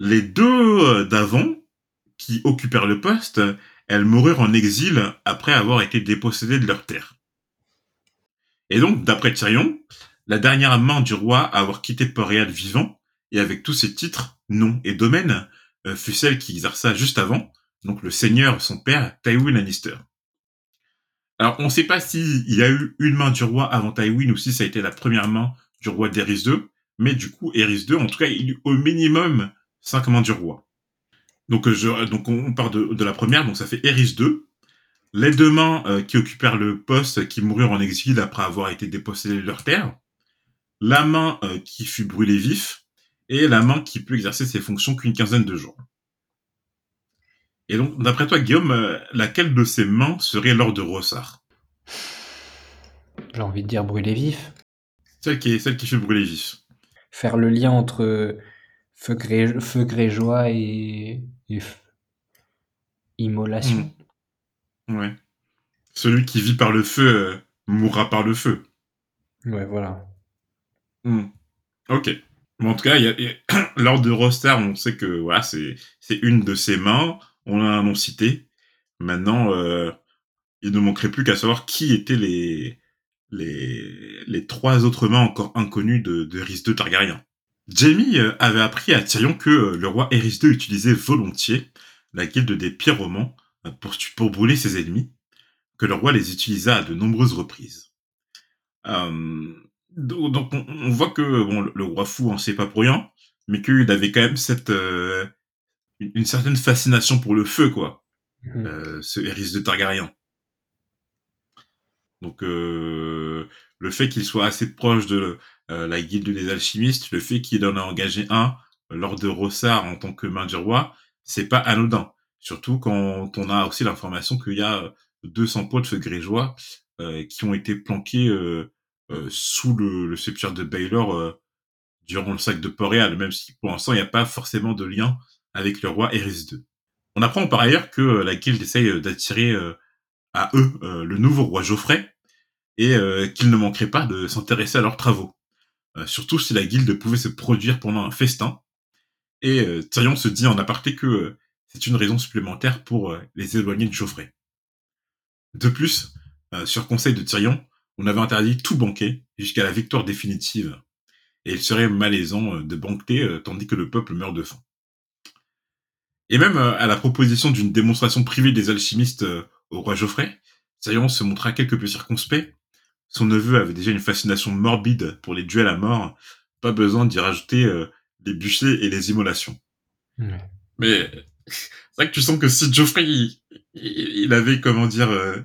les deux euh, d'avant, qui occupèrent le poste, elles moururent en exil après avoir été dépossédées de leurs terres. Et donc, d'après Tyrion, la dernière main du roi à avoir quitté Port-Réal vivant, et avec tous ses titres, noms et domaines, euh, fut celle qui exerça juste avant, donc le seigneur, son père, Tywin Lannister. Alors, on ne sait pas s'il y a eu une main du roi avant Tywin ou si ça a été la première main du roi d'Eris II, mais du coup, Eris II, en tout cas, il eut au minimum cinq mains du roi. Donc, euh, je, donc on part de, de la première, donc ça fait Eris II. Les deux mains euh, qui occupèrent le poste, qui moururent en exil après avoir été dépossédés de leur terre. La main euh, qui fut brûlée vif, et la main qui peut exercer ses fonctions qu'une quinzaine de jours. Et donc, d'après toi, Guillaume, euh, laquelle de ces mains serait Lord de Rossard J'ai envie de dire brûler vif. Celle qui, est, celle qui fut brûlée vif. Faire le lien entre feu, gré... feu grégeois et, et immolation. Ouais. Celui qui vit par le feu euh, mourra par le feu. Ouais, voilà. Hmm. Ok. Bon, en tout cas, il y a, il y a- [clears throat] Lord de Rossard, on sait que voilà, c'est c'est une de ses mains. On l'a un nom cité. Maintenant, euh, il ne manquerait plus qu'à savoir qui étaient les, les, les trois autres mains encore inconnues de, de Rhys II Targaryen. Jaime euh, avait appris à Tyrion que euh, le roi Eris II utilisait volontiers la guilde des pyromans euh, pour, pour brûler ses ennemis, que le roi les utilisa à de nombreuses reprises. Euh, donc on, on voit que bon, le, roi fou en sait pas pour rien, mais qu'il avait quand même cette euh, une, une certaine fascination pour le feu, quoi euh, ce Eris de Targaryen. Donc euh, le fait qu'il soit assez proche de euh, la guilde des alchimistes, le fait qu'il en a engagé un lors de Rossard en tant que main du roi, c'est pas anodin. Surtout quand on a aussi l'information qu'il y a 200 pots de feu grégeois euh, qui ont été planqués euh, euh, sous le, le sceptre de Baylor euh, durant le sac de Port-Réal, même si pour l'instant il n'y a pas forcément de lien avec le roi Eris II. On apprend par ailleurs que euh, la guilde essaye euh, d'attirer euh, à eux euh, le nouveau roi Geoffrey et euh, qu'ils ne manqueraient pas de s'intéresser à leurs travaux. Euh, surtout si la guilde pouvait se produire pendant un festin. Et euh, Tyrion se dit en aparté que euh, c'est une raison supplémentaire pour euh, les éloigner de Geoffrey. De plus, sur conseil de Tyrion, on avait interdit tout banquet jusqu'à la victoire définitive. Et il serait malaisant de banqueter tandis que le peuple meurt de faim. Et même à la proposition d'une démonstration privée des alchimistes au roi Geoffrey, Tyrion se montra quelque peu circonspect. Son neveu avait déjà une fascination morbide pour les duels à mort, pas besoin d'y rajouter euh, les bûchers et les immolations. Mais c'est vrai que tu sens que si Geoffrey il, il- il avait comment dire euh,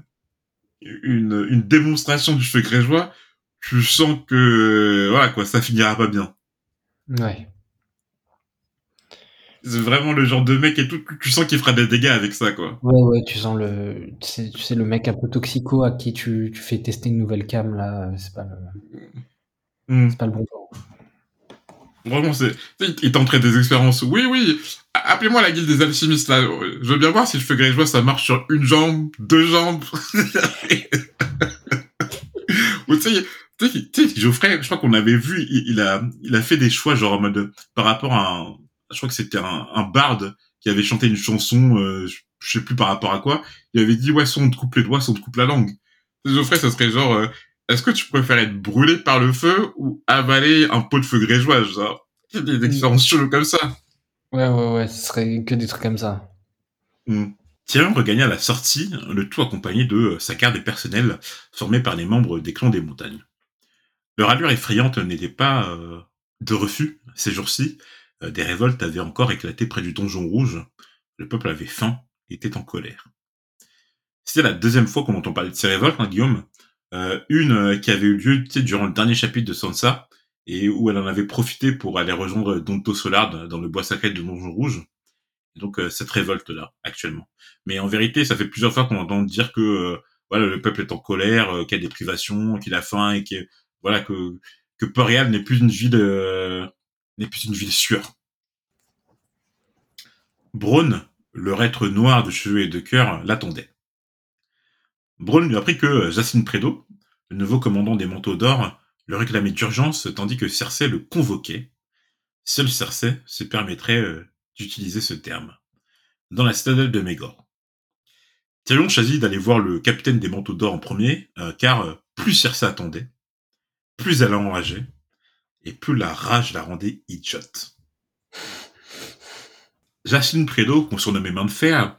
une, une démonstration du feu grégeois, tu sens que euh, voilà quoi, ça finira pas bien. Ouais. C'est vraiment le genre de mec et tout, tu sens qu'il fera des dégâts avec ça quoi. Ouais, ouais, tu sens le, tu sais, tu sais, le mec un peu toxico à qui tu, tu fais tester une nouvelle cam, là, c'est pas le, Hmm. c'est pas le bon temps. Vraiment, c'est, il tenterait des expériences. Oui, oui, appelez-moi la guilde des alchimistes, là. Je veux bien voir si le feu grégeois, ça marche sur une jambe, deux jambes. [laughs] Ou tu sais, tu sais, tu sais, Geoffrey, je crois qu'on avait vu, il, il a, il a fait des choix, genre en mode, par rapport à un, je crois que c'était un, un barde qui avait chanté une chanson, euh, je, sais plus par rapport à quoi. Il avait dit, ouais, soit on te coupe les doigts, soit on te coupe la langue. Geoffrey, ça serait genre, euh, est-ce que tu préfères être brûlé par le feu ou avaler un pot de feu grégeois, genre? Des expériences cheloues comme ça. Ouais, ouais, ouais, ce serait que des trucs comme ça. Mm. Tyrion regagna la sortie, le tout accompagné de euh, sa garde personnelle formée par les membres des clans des montagnes. Leur allure effrayante n'était pas euh, de refus ces jours-ci. Euh, des révoltes avaient encore éclaté près du donjon rouge. Le peuple avait faim et était en colère. C'était la deuxième fois qu'on entend parler de ces révoltes, hein, Guillaume. Euh, une euh, qui avait eu lieu durant le dernier chapitre de Sansa, et où elle en avait profité pour aller rejoindre Donto Solard dans le bois sacré de Donjon Rouge. Et donc euh, cette révolte là actuellement. Mais en vérité, ça fait plusieurs fois qu'on entend dire que euh, voilà le peuple est en colère, euh, qu'il y a des privations, qu'il a faim et que voilà que que Port-Réal n'est plus une ville n'est plus une ville sûre. Braun, leur être noir de cheveux et de cœur, l'attendait. Braun lui apprit que Jacine Prédo, le nouveau commandant des manteaux d'or, le réclamait d'urgence tandis que Cersei le convoquait. Seul Cersei se permettrait d'utiliser ce terme. Dans la citadelle de Mégor. Tyrion choisit d'aller voir le capitaine des manteaux d'or en premier, euh, car euh, plus Cersei attendait, plus elle enrageait, et plus la rage la rendait idiote. Jacqueline Prédo, qu'on surnommait main de fer,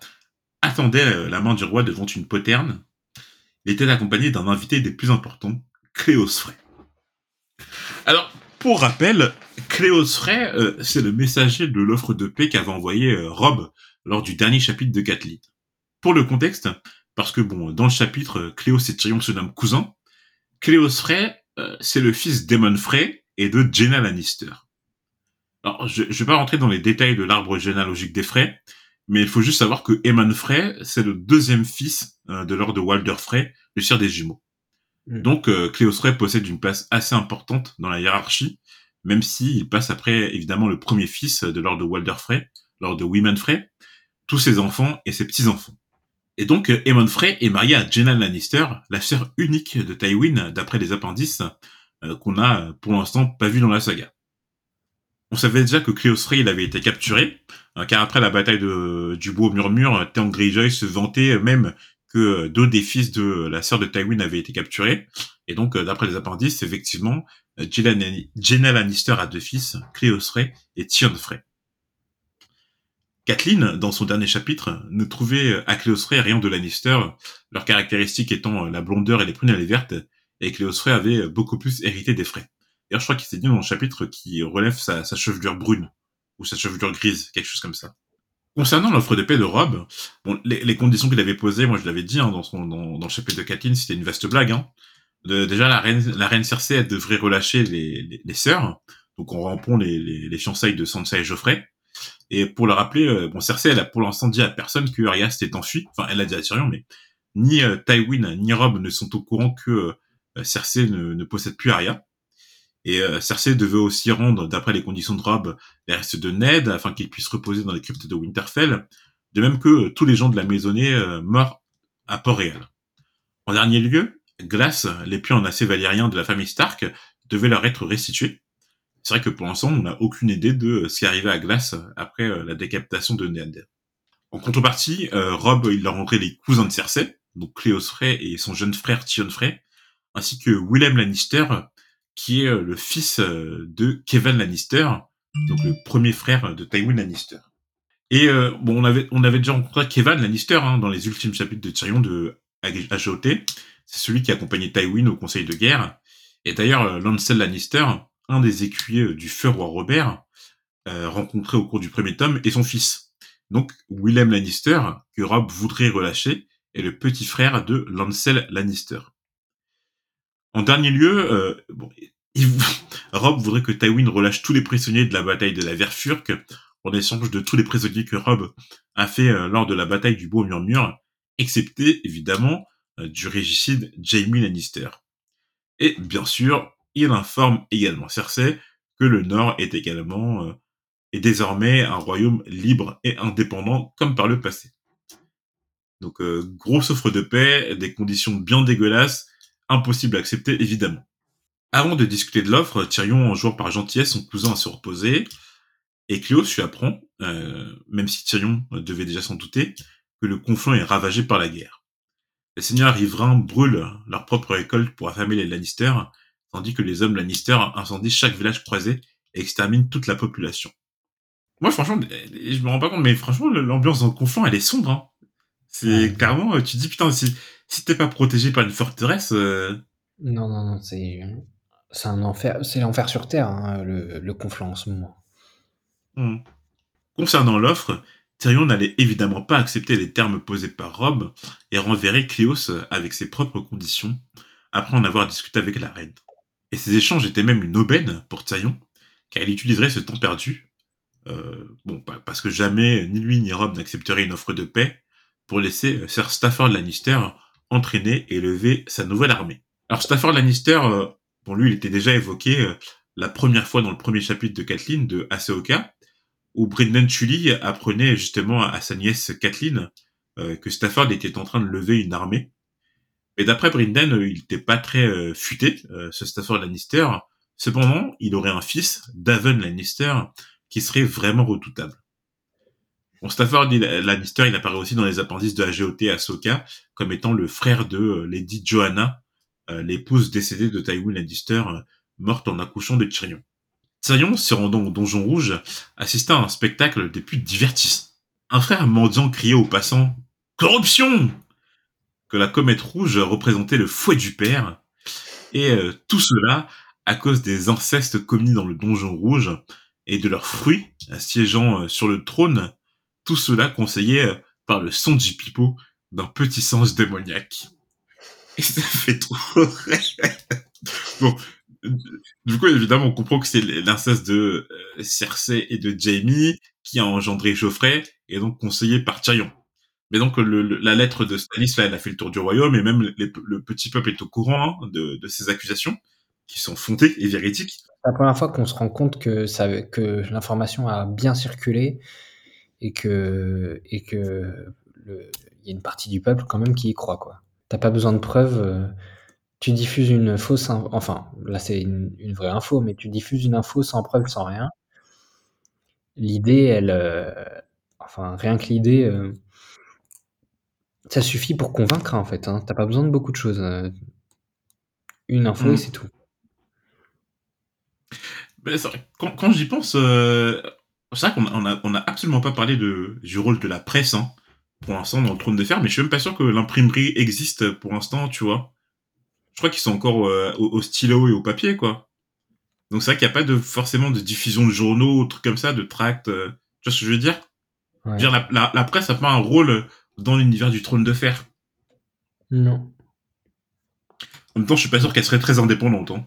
attendait euh, la main du roi devant une poterne. Il était accompagné d'un invité des plus importants, Cléos Frey. Alors, pour rappel, Cléos Frey, euh, c'est le messager de l'offre de paix qu'avait envoyé euh, Rob lors du dernier chapitre de Kathleen. Pour le contexte, parce que bon, dans le chapitre, Cléos et Tyrion se nomment cousins, Cléos Frey, c'est le fils d'Aemon Frey et de Jenna Lannister. Alors, je, je vais pas rentrer dans les détails de l'arbre généalogique des Frey, mais il faut juste savoir que Aemon Frey, c'est le deuxième fils de Lord de Walder Frey, le sire des jumeaux. Mm. Donc, euh, Cléos Frey possède une place assez importante dans la hiérarchie, même s'il passe après, évidemment, le premier fils de Lord de Walder Frey, Lord de Wyman Frey, tous ses enfants et ses petits-enfants. Et donc, Aemon Frey est marié à Jenna Lannister, la sœur unique de Tywin, d'après les appendices euh, qu'on a, pour l'instant, pas vu dans la saga. On savait déjà que Cléos Frey avait été capturé, euh, car après la bataille de, du bois murmure, Theon Greyjoy se vantait même que deux des fils de la sœur de Tywin avaient été capturés. Et donc, euh, d'après les appendices, effectivement, euh, Jenna Lannister a deux fils, Cleos Frey et Tion Frey. Kathleen, dans son dernier chapitre, ne trouvait à Cleos Frey rien de Lannister, leurs caractéristiques étant la blondeur et les prunelles vertes, et Cleos Frey avait beaucoup plus hérité des Frey. D'ailleurs, je crois qu'il s'est dit dans le chapitre qui relève sa, chevelure brune, ou sa chevelure grise, quelque chose comme ça. Concernant l'offre de paix de Rob, bon, les, les conditions qu'il avait posées, moi je l'avais dit hein, dans, son, dans, dans, le chapitre de Kathleen, c'était une vaste blague. Hein. Déjà, la reine, la reine Cersei, elle devrait relâcher les, les, les sœurs, donc on rampons les, les, les, fiançailles de Sansa et Geoffrey. Et pour le rappeler, euh, bon, Cersei, elle a pour l'instant dit à personne que Arya s'était enfui. Enfin, elle a dit à Tyrion, mais ni euh, Tywin ni Rob ne sont au courant que euh, Cersei ne, possède plus Arya. Et euh, Cersei devait aussi rendre, d'après les conditions de Rob, les restes de Ned afin qu'il puisse reposer dans les cryptes de Winterfell, de même que euh, tous les gens de la maisonnée euh, morts à Port-Réal. En dernier lieu, Glace, l'épieu en acier valérien de la famille Stark, devait leur être restitué. C'est vrai que pour l'instant, on n'a aucune idée de ce qui arrivait à Glace après la décapitation de Ned. En contrepartie, Rob il leur rentrait les cousins de Cersei, donc Cléos Frey et son jeune frère Tion Frey, ainsi que Willem Lannister, qui est euh, le fils euh, de Kevin Lannister, donc le premier frère de Tywin Lannister. Et euh, bon, on avait on avait déjà rencontré Kevin Lannister hein, dans les ultimes chapitres de Tyrion de AGOT. C'est celui qui accompagnait Tywin au Conseil de guerre. Et d'ailleurs, Lancel Lannister, un des écuyers du feu roi Robert, rencontré au cours du premier tome, est son fils. Donc, Willem Lannister, que Rob voudrait relâcher, est le petit frère de Lancel Lannister. En dernier lieu, euh, [laughs] Rob voudrait que Tywin relâche tous les prisonniers de la bataille de la Verfurque en échange de tous les prisonniers que Rob a fait euh, lors de la bataille du Beau Murmure, excepté évidemment euh, du régicide Jaime Lannister. Et bien sûr, il informe également Cersei que le Nord est également est désormais un royaume libre et indépendant comme par le passé. Donc grosse offre de paix, des conditions bien dégueulasses impossible à accepter évidemment. Avant de discuter de l'offre, Tyrion enjoint par gentillesse son cousin à se reposer, et Cléos lui apprend, euh, même si Tyrion devait déjà s'en douter, que le conflit est ravagé par la guerre. Les seigneurs riverains brûlent leur propre récolte pour affamer les Lannister, tandis que les hommes Lannister incendient chaque village croisé et exterminent toute la population. Moi, franchement, je me rends pas compte, mais franchement, l'ambiance dans le conflit, elle est sombre. Hein. C'est carrément, tu te dis, putain, si, si t'es pas protégé par une forteresse. Euh, non, non, non, c'est. C'est un enfer, c'est l'enfer sur Terre, hein, le, le conflit en ce moment. Hmm. Concernant l'offre, Tyrion n'allait évidemment pas accepter les termes posés par Rob et renverrait Cléos avec ses propres conditions, après en avoir discuté avec la reine. Et ces échanges étaient même une aubaine pour Tsayon, car il utiliserait ce temps perdu, euh, bon, parce que jamais ni lui ni Rob n'accepteraient une offre de paix, pour laisser euh, Sir Stafford Lannister entraîner et lever sa nouvelle armée. Alors Stafford Lannister, euh, bon lui, il était déjà évoqué euh, la première fois dans le premier chapitre de Kathleen de Asaoka, où Brendan Tully apprenait justement à sa nièce Kathleen que Stafford était en train de lever une armée. Et d'après Brendan, il n'était pas très futé, ce Stafford Lannister. Cependant, il aurait un fils, Daven Lannister, qui serait vraiment redoutable. Bon, Stafford Lannister, il apparaît aussi dans les appendices de la GOT Ahsoka comme étant le frère de euh, Lady Joanna, euh, l'épouse décédée de Tywin Lannister, euh, morte en accouchant de Tyrion. Tyrion, se rendant au Donjon Rouge, assista à un spectacle des plus divertissants. Un frère mendiant criait aux passants « Corruption !» que la comète rouge représentait le fouet du père, et tout cela à cause des incestes commis dans le Donjon Rouge et de leurs fruits, siégeant sur le trône tout cela conseillé euh, par le son du pipeau d'un petit sens démoniaque. Et ça fait trop Bon, du coup, évidemment, on comprend que c'est l'inceste de euh, Cersei et de Jamie qui a engendré Geoffrey et donc conseillé par Tyrion. Mais donc la lettre de Stannis, là, elle a fait le tour du royaume et même le petit peuple est au courant hein, de, ces accusations qui sont fondées et véridiques. C'est la première fois qu'on se rend compte que, que l'information a bien circulé et que et que il y a une partie du peuple quand même qui y croit quoi. T'as pas besoin de preuves. Euh, tu diffuses une fausse, enfin là c'est une, vraie info, mais tu diffuses une info sans preuve, sans rien. L'idée, elle, euh, enfin rien que l'idée, euh, ça suffit pour convaincre en fait. Hein. T'as pas besoin de beaucoup de choses. Une info et mmh. c'est tout. quand, quand j'y pense, c'est vrai qu'on n'a on a absolument pas parlé de, du rôle de la presse, hein, pour l'instant, dans le trône de fer, mais je suis même pas sûr que l'imprimerie existe pour l'instant, tu vois. Je crois qu'ils sont encore euh, au, stylo et au papier, quoi. Donc c'est vrai qu'il n'y a pas de, forcément de diffusion de journaux, ou trucs comme ça, de tracts, euh, tu vois ce que je veux dire, dire la, la, presse n'a pas un rôle dans l'univers du trône de fer. Non. En même temps, je suis pas sûr qu'elle serait très indépendante. Hein.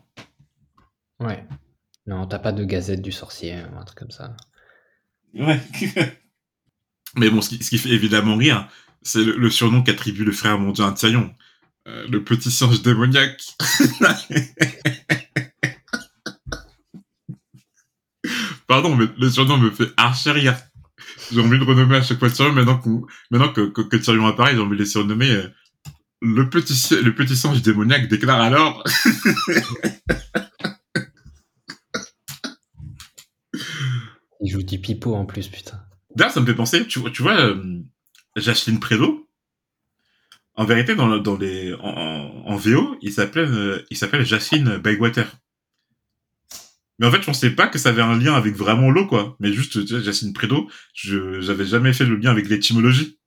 Ouais. Non, t'as pas de gazette du sorcier, un truc comme ça. Ouais. [laughs] Mais bon, ce qui, fait évidemment rire, c'est le, surnom qu'attribue le frère mondial à Tyrion. Euh, le petit singe démoniaque. [laughs] Pardon, mais le surnom me fait archi rire. J'ai envie de renommer à chaque fois Tyrion. Maintenant, que, que, Tyrion apparaît, j'ai envie de les surnommer euh, le, petit, le petit singe démoniaque déclare alors. [laughs] Il joue du pipeau en plus, putain. D'ailleurs, ça me fait penser, tu, tu vois, euh, Jacqueline en vérité, dans, dans les, en, en VO, il s'appelle, euh, il s'appelle Jacqueline Bywater. Mais en fait, je pensais pas que ça avait un lien avec vraiment l'eau, quoi. Mais juste, tu vois, Jacqueline je, j'avais jamais fait le lien avec l'étymologie.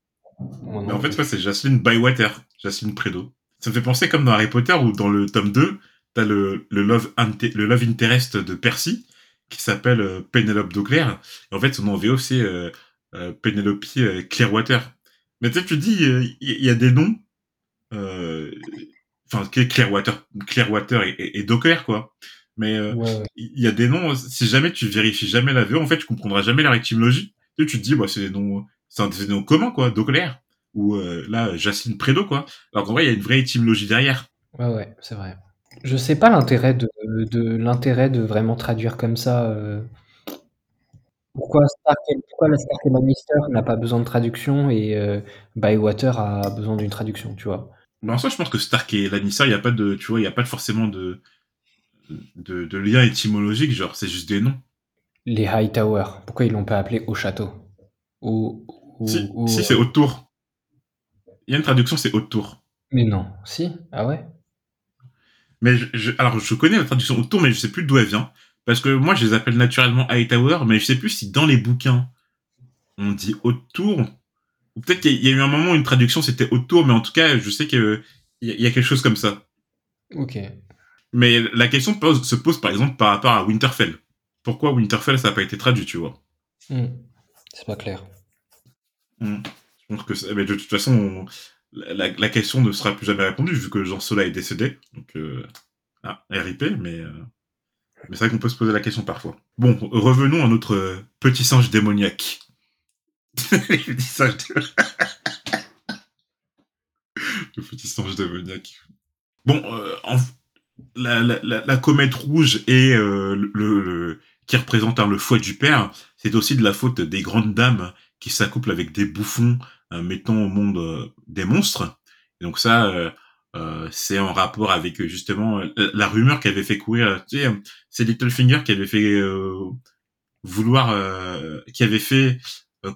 Mais en fait, ouais, c'est Jacqueline Bywater, Jacqueline Prédo. Ça me fait penser comme dans Harry Potter, où dans le tome 2, t'as le, le love, le love interest de Percy, qui s'appelle euh, Penelope Dauclair. en fait, son nom VO, c'est euh, euh, Penelope Clearwater. Mais tu sais, tu dis, il y, a des noms, enfin, Clearwater, Clearwater et, et, Dauclair, quoi. Mais il y a des noms, si jamais tu vérifies jamais la VO, en fait, tu comprendras jamais leur étymologie. Tu, tu te dis, bah, c'est des noms, c'est des noms communs, quoi, Dauclair. Ou là, Jacqueline Prédo, quoi. Alors qu'en vrai, il y a une vraie étymologie derrière. Ouais, ouais, c'est vrai. Je sais pas l'intérêt de de l'intérêt de vraiment traduire comme ça, euh. pourquoi Stark pourquoi la Stark et Lannister n'a pas besoin de traduction et euh, Bywater a besoin d'une traduction, tu vois? Ben, en soi, je pense que Stark et Lannister, il y a pas de tu vois, il y a pas forcément de de de lien étymologique, genre, c'est juste des noms. Les Hightower, pourquoi ils l'ont pas appelé Au Château? Si, si, c'est Haute Tour. Il y a une traduction, c'est Haute Tour. Mais non. Si? Ah ouais? Mais je, alors, je connais la traduction autour, mais je sais plus d'où elle vient. Parce que moi, je les appelle naturellement Hightower, mais je sais plus si dans les bouquins, on dit autour. Ou peut-être qu'il y a eu un moment où une traduction c'était autour, mais en tout cas, je sais qu'il y, a quelque chose comme ça. Ok. Mais la question se pose par exemple par rapport à Winterfell. Pourquoi Winterfell ça n'a pas été traduit, tu vois? Hmm. C'est pas clair. Hmm. Je pense que mais de toute façon, la, question ne sera plus jamais répondue vu que Jean Sola est décédé. Donc, euh, ah, RIP, mais, euh, mais c'est vrai qu'on peut se poser la question parfois. Bon, revenons à notre petit singe démoniaque. [laughs] petit singe démoniaque. [laughs] le petit singe démoniaque. Bon, euh, en, la, la, la, comète rouge et euh, le, le, qui représente hein, le foie du père, c'est aussi de la faute des grandes dames qui s'accouplent avec des bouffons, euh, mettant au monde euh, des monstres. Et donc ça, euh, c'est en rapport avec justement la rumeur qui avait fait courir. Tu sais, c'est Littlefinger qui avait fait vouloir, qui avait fait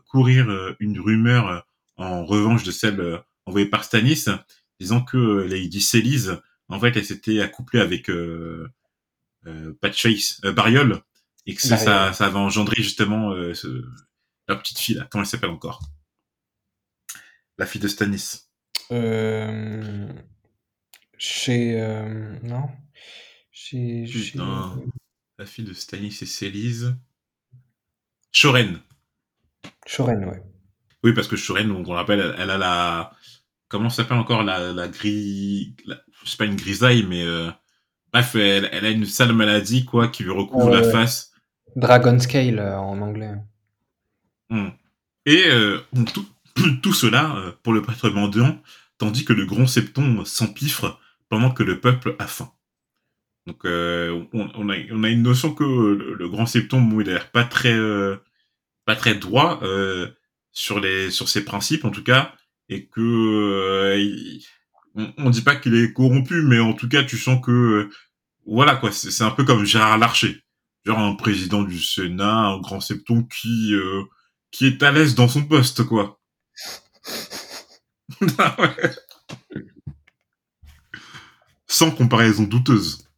courir une rumeur en revanche de celle envoyée par Stannis, disant que Lady Célise, en fait, elle s'était accouplée avec euh, euh, Patchface, euh, Bariol, et que ça, ça, ça avait engendré justement ce, la petite fille là. Comment elle s'appelle encore? La fille de Stannis. Euh... Chez non. Chez, Putain. La fille de Stannis et Célise. Shoren. Shoren, ouais. Oui, parce que Shoren, on, on rappelle, elle, elle, a la. Comment s'appelle encore la, la gris. La... C'est pas une grisaille, mais. Euh... Bref, elle, elle, a une sale maladie, quoi, qui lui recouvre euh, la face. Dragon Scale euh, en anglais. Hum. Et euh, tout, [clears throat] tout, cela euh, pour le prêtre mendiant, tandis que le grand septon s'empiffre pendant que le peuple a faim. Donc euh, on, a, on, a, une notion que le, grand septon, bon, il a l'air pas très euh, pas très droit euh, sur les sur ses principes en tout cas, et que euh, il, on, on, dit pas qu'il est corrompu, mais en tout cas tu sens que voilà quoi, c'est un peu comme Gérard Larcher, genre un président du Sénat, un grand septon qui qui est à l'aise dans son poste, quoi. [laughs] Sans comparaison douteuse.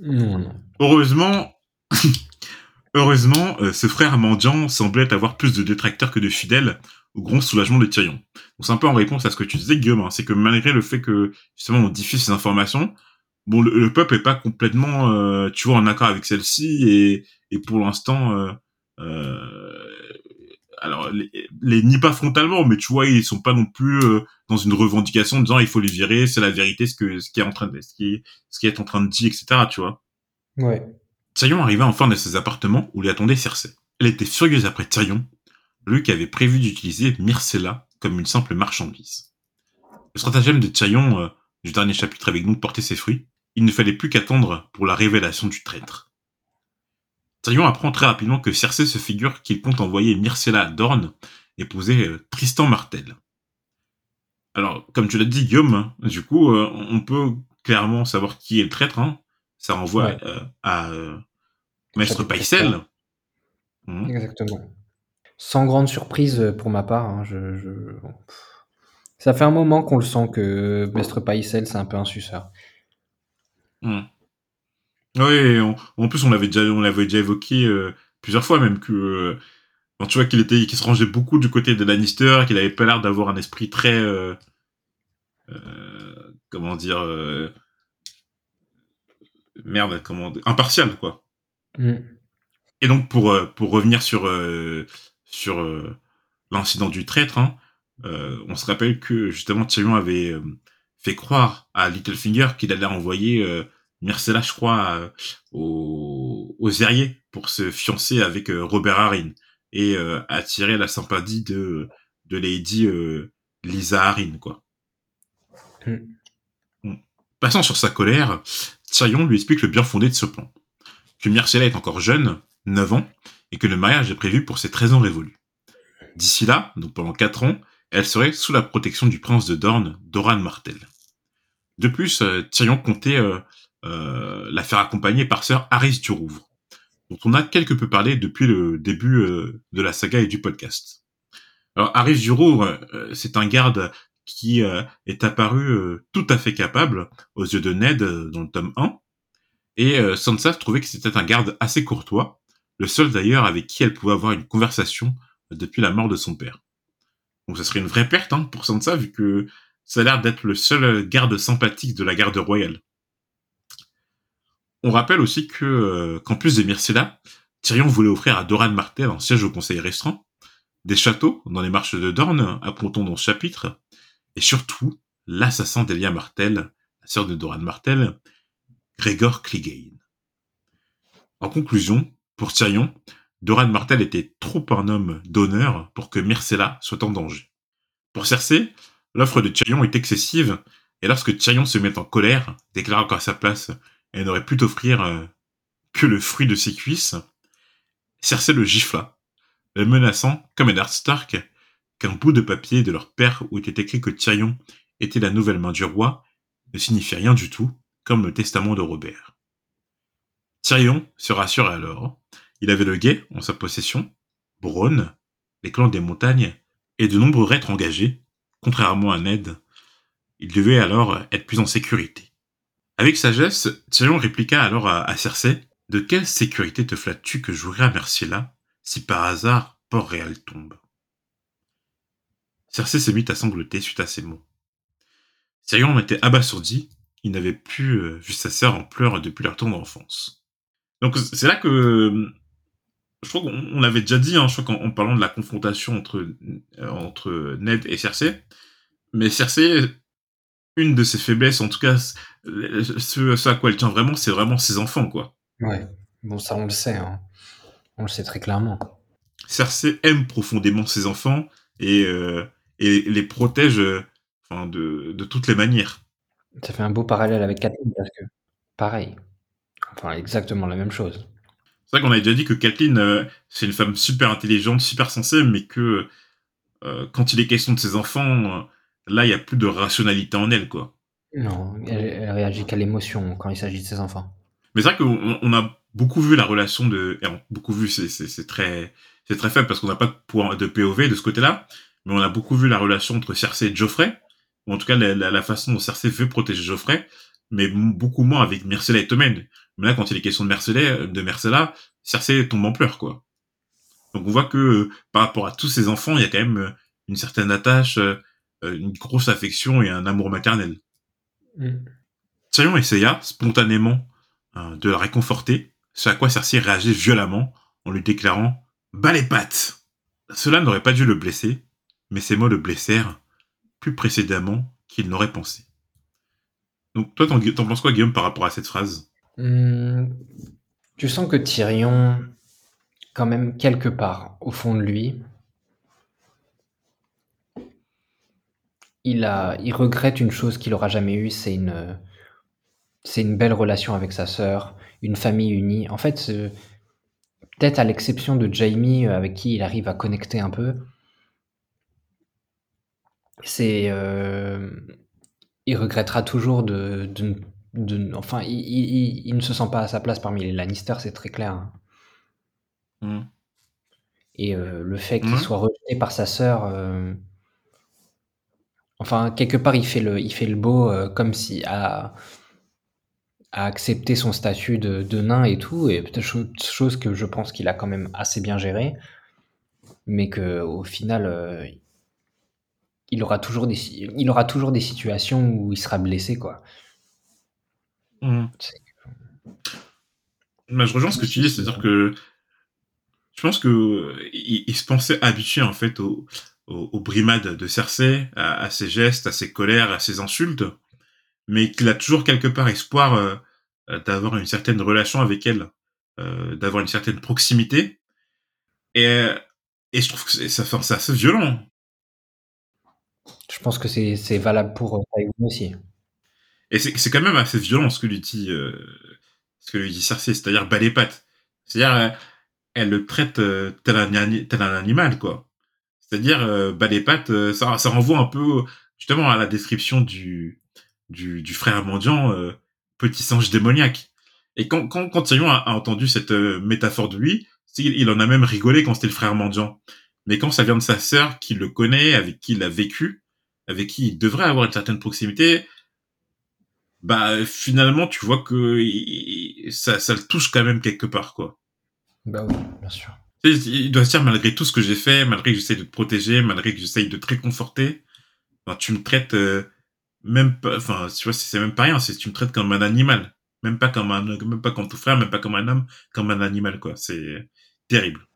Non, non. Heureusement, [laughs] heureusement, euh, ce frère mendiant semblait avoir plus de détracteurs que de fidèles, au grand soulagement de Tyrion. Donc c'est un peu en réponse à ce que tu disais, Guillaume, hein, c'est que malgré le fait que justement on diffuse ces informations, bon, le, le peuple est pas complètement, euh, tu vois, en accord avec celle-ci, et, et pour l'instant, euh, alors les, les nie pas frontalement, mais tu vois, ils sont pas non plus euh, dans une revendication en disant il faut les virer, c'est la vérité, ce que ce qui est en train de ce qui ce qui est en train de dire, etc. Tu vois. Ouais. Tyrion arriva enfin dans ses appartements où l'attendait Cersei. Elle était furieuse après Tyrion, lui qui avait prévu d'utiliser Myrcella comme une simple marchandise. Le stratagème de Tyrion euh, du dernier chapitre avec nous portait ses fruits. Il ne fallait plus qu'attendre pour la révélation du traître. Tyrion apprend très rapidement que Cersei se figure qu'il compte envoyer Myrcella à Dorne, épouser euh, Tristan Martel. Alors, comme tu l'as dit, Guillaume, hein, du coup, euh, on peut clairement savoir qui est le traître. Hein. Ça renvoie ouais. euh, à Maître Paisel. Mmh. Exactement. Sans grande surprise pour ma part. Hein, je, je... Ça fait un moment qu'on le sent que Maître Paisel, c'est un peu un suceur. Mmh. Oui, on, en plus on l'avait déjà, on l'avait déjà évoqué euh, plusieurs fois même que euh, quand tu vois qu'il était, qu'il se rangeait beaucoup du côté de Lannister, qu'il avait pas l'air d'avoir un esprit très, euh, comment dire, merde, comment, impartial quoi. Mm. Et donc pour pour revenir sur sur l'incident du traître, hein, on se rappelle que justement Tyrion avait fait croire à Littlefinger qu'il allait envoyer Myrcella, je crois, euh, aux, aux Zerriers pour se fiancer avec euh, Robert Harrin et euh, attirer la sympathie de, de Lady euh, Lisa Harrin, quoi. Mm. Passant sur sa colère, Tyrion lui explique le bien fondé de ce plan. Que Myrcella est encore jeune, 9 ans, et que le mariage est prévu pour ses 13 ans révolus. D'ici là, donc pendant 4 ans, elle serait sous la protection du prince de Dorne, Doran Martel. De plus, Tyrion comptait euh, euh, la faire accompagner par sœur Aris du Rouvre, dont on a quelque peu parlé depuis le début euh, de la saga et du podcast. Alors du Rouvre, euh, c'est un garde qui euh, est apparu euh, tout à fait capable aux yeux de Ned dans le tome 1, et Sansa trouvait que c'était un garde assez courtois, le seul d'ailleurs avec qui elle pouvait avoir une conversation depuis la mort de son père. Donc ça serait une vraie perte hein, pour Sansa vu que ça a l'air d'être le seul garde sympathique de la garde royale. On rappelle aussi que euh, qu'en plus de Myrcella, Tyrion voulait offrir à Doran Martel un siège au conseil restreint, des châteaux dans les marches de Dorne, appontons dans ce chapitre, et surtout l'assassin d'Elia Martel, la sœur de Doran Martel, Gregor Clegane. En conclusion, pour Tyrion, Doran Martel était trop un homme d'honneur pour que Myrcella soit en danger. Pour Cersei, l'offre de Tyrion est excessive, et lorsque Tyrion se met en colère, déclarant qu'à sa place, elle n'aurait pu offrir euh, que le fruit de ses cuisses, Cersei le gifla, le menaçant, comme Eddard Stark, qu'un bout de papier de leur père où était écrit que Tyrion était la nouvelle main du roi ne signifiait rien du tout, comme le testament de Robert. Tyrion se rassure alors. Il avait le guet en sa possession, Bronn, les clans des montagnes et de nombreux reîtres engagés, contrairement à Ned. Il devait alors être plus en sécurité. Avec sagesse, Tyrion répliqua alors à, Cersei De quelle sécurité te flattes-tu que jouerais à Merciella si par hasard Port-Réal tombe? Cersei se mit à sangloter suite à ces mots. Tyrion était abasourdi, il n'avait plus euh, vu sa sœur en pleurs depuis leur temps d'enfance. Donc c'est là que je crois qu'on l'avait déjà dit, hein, je crois qu'en parlant de la confrontation entre, euh, entre Ned et Cersei, mais Cersei, une de ses faiblesses, en tout cas, ce, à quoi elle tient vraiment, c'est vraiment ses enfants, quoi. Ouais, bon, ça on le sait, hein. on le sait très clairement. Cersei aime profondément ses enfants et, euh, et les protège enfin, de, de toutes les manières. Ça fait un beau parallèle avec Kathleen parce que, pareil, enfin exactement la même chose. C'est vrai qu'on a déjà dit que Kathleen, euh, c'est une femme super intelligente, super sensée, mais que euh, quand il est question de ses enfants, euh, là, il y a plus de rationalité en elle, quoi. Non, elle, réagit qu'à l'émotion quand il s'agit de ses enfants. Mais c'est vrai qu'on a beaucoup vu la relation de, beaucoup vu, c'est très, c'est très faible parce qu'on n'a pas de, de POV de ce côté-là, mais on a beaucoup vu la relation entre Cersei et Geoffrey, ou en tout cas la, la, façon dont Cersei veut protéger Geoffrey, mais beaucoup moins avec Myrcella et Tommen. Mais là, quand il est question de Myrcella, de Myrcella, Cersei tombe en pleurs, quoi. Donc on voit que euh, par rapport à tous ses enfants, il y a quand même euh, une certaine attache, euh, une grosse affection et un amour maternel. Tyrion essaya spontanément de la réconforter, ce à quoi Cersei réagit violemment en lui déclarant « Bas les pattes !» Cela n'aurait pas dû le blesser, mais ces mots le blessèrent plus précédemment qu'il n'aurait pensé. Donc toi, t'en, penses quoi, Guillaume, par rapport à cette phrase? Hmm, Tu sens que Tyrion, quand même, quelque part, au fond de lui, il, a, il regrette une chose qu'il n'aura jamais eue, c'est une, c'est une belle relation avec sa sœur, une famille unie. En fait, peut-être à l'exception de Jamie, avec qui il arrive à connecter un peu, c'est, euh, il regrettera toujours de, de, enfin, il, ne se sent pas à sa place parmi les Lannister, c'est très clair. Hein. Mmh. Et euh, le fait qu'il mmh. soit rejeté par sa sœur, euh, enfin, quelque part, il fait le, il fait le beau, comme si à, à accepter son statut de, de nain et tout, et peut-être chose, chose que je pense qu'il a quand même assez bien géré, mais que au final il aura toujours des, il aura toujours des situations où il sera blessé, quoi. Mmh. je rejoins ce que tu dis, c'est-à-dire que je pense que il, se pensait habitué en fait aux au, brimades de Cersei, à, ses gestes, à ses colères, à ses insultes, mais qu'il a toujours quelque part espoir euh, d'avoir une certaine relation avec elle, euh, d'avoir une certaine proximité. Et, et je trouve que ça, c'est assez violent. Je pense que c'est valable pour euh, Tywin aussi. Et c'est quand même assez violent ce que lui dit, euh, ce que lui dit Cersei, c'est-à-dire bas les pattes. C'est-à-dire, euh, elle le traite tel, un, tel, un, animal, quoi. C'est-à-dire, bas les pattes, ça, ça renvoie un peu justement à la description du, du, frère mendiant, petit singe démoniaque. Et quand, quand, quand a, entendu cette métaphore de lui, il, en a même rigolé quand c'était le frère mendiant. Mais quand ça vient de sa sœur, qui le connaît, avec qui il a vécu, avec qui il devrait avoir une certaine proximité, bah finalement tu vois que ça, ça le touche quand même quelque part quoi. Bah oui, bien sûr. Il doit se dire malgré tout ce que j'ai fait, malgré que j'essaye de te protéger, malgré que j'essaye de te réconforter, tu me traites euh, même pas, enfin tu vois c'est même pas rien, c'est tu me traites comme un animal, même pas comme un, même pas comme ton frère, même pas comme un homme, comme un animal quoi. C'est terrible.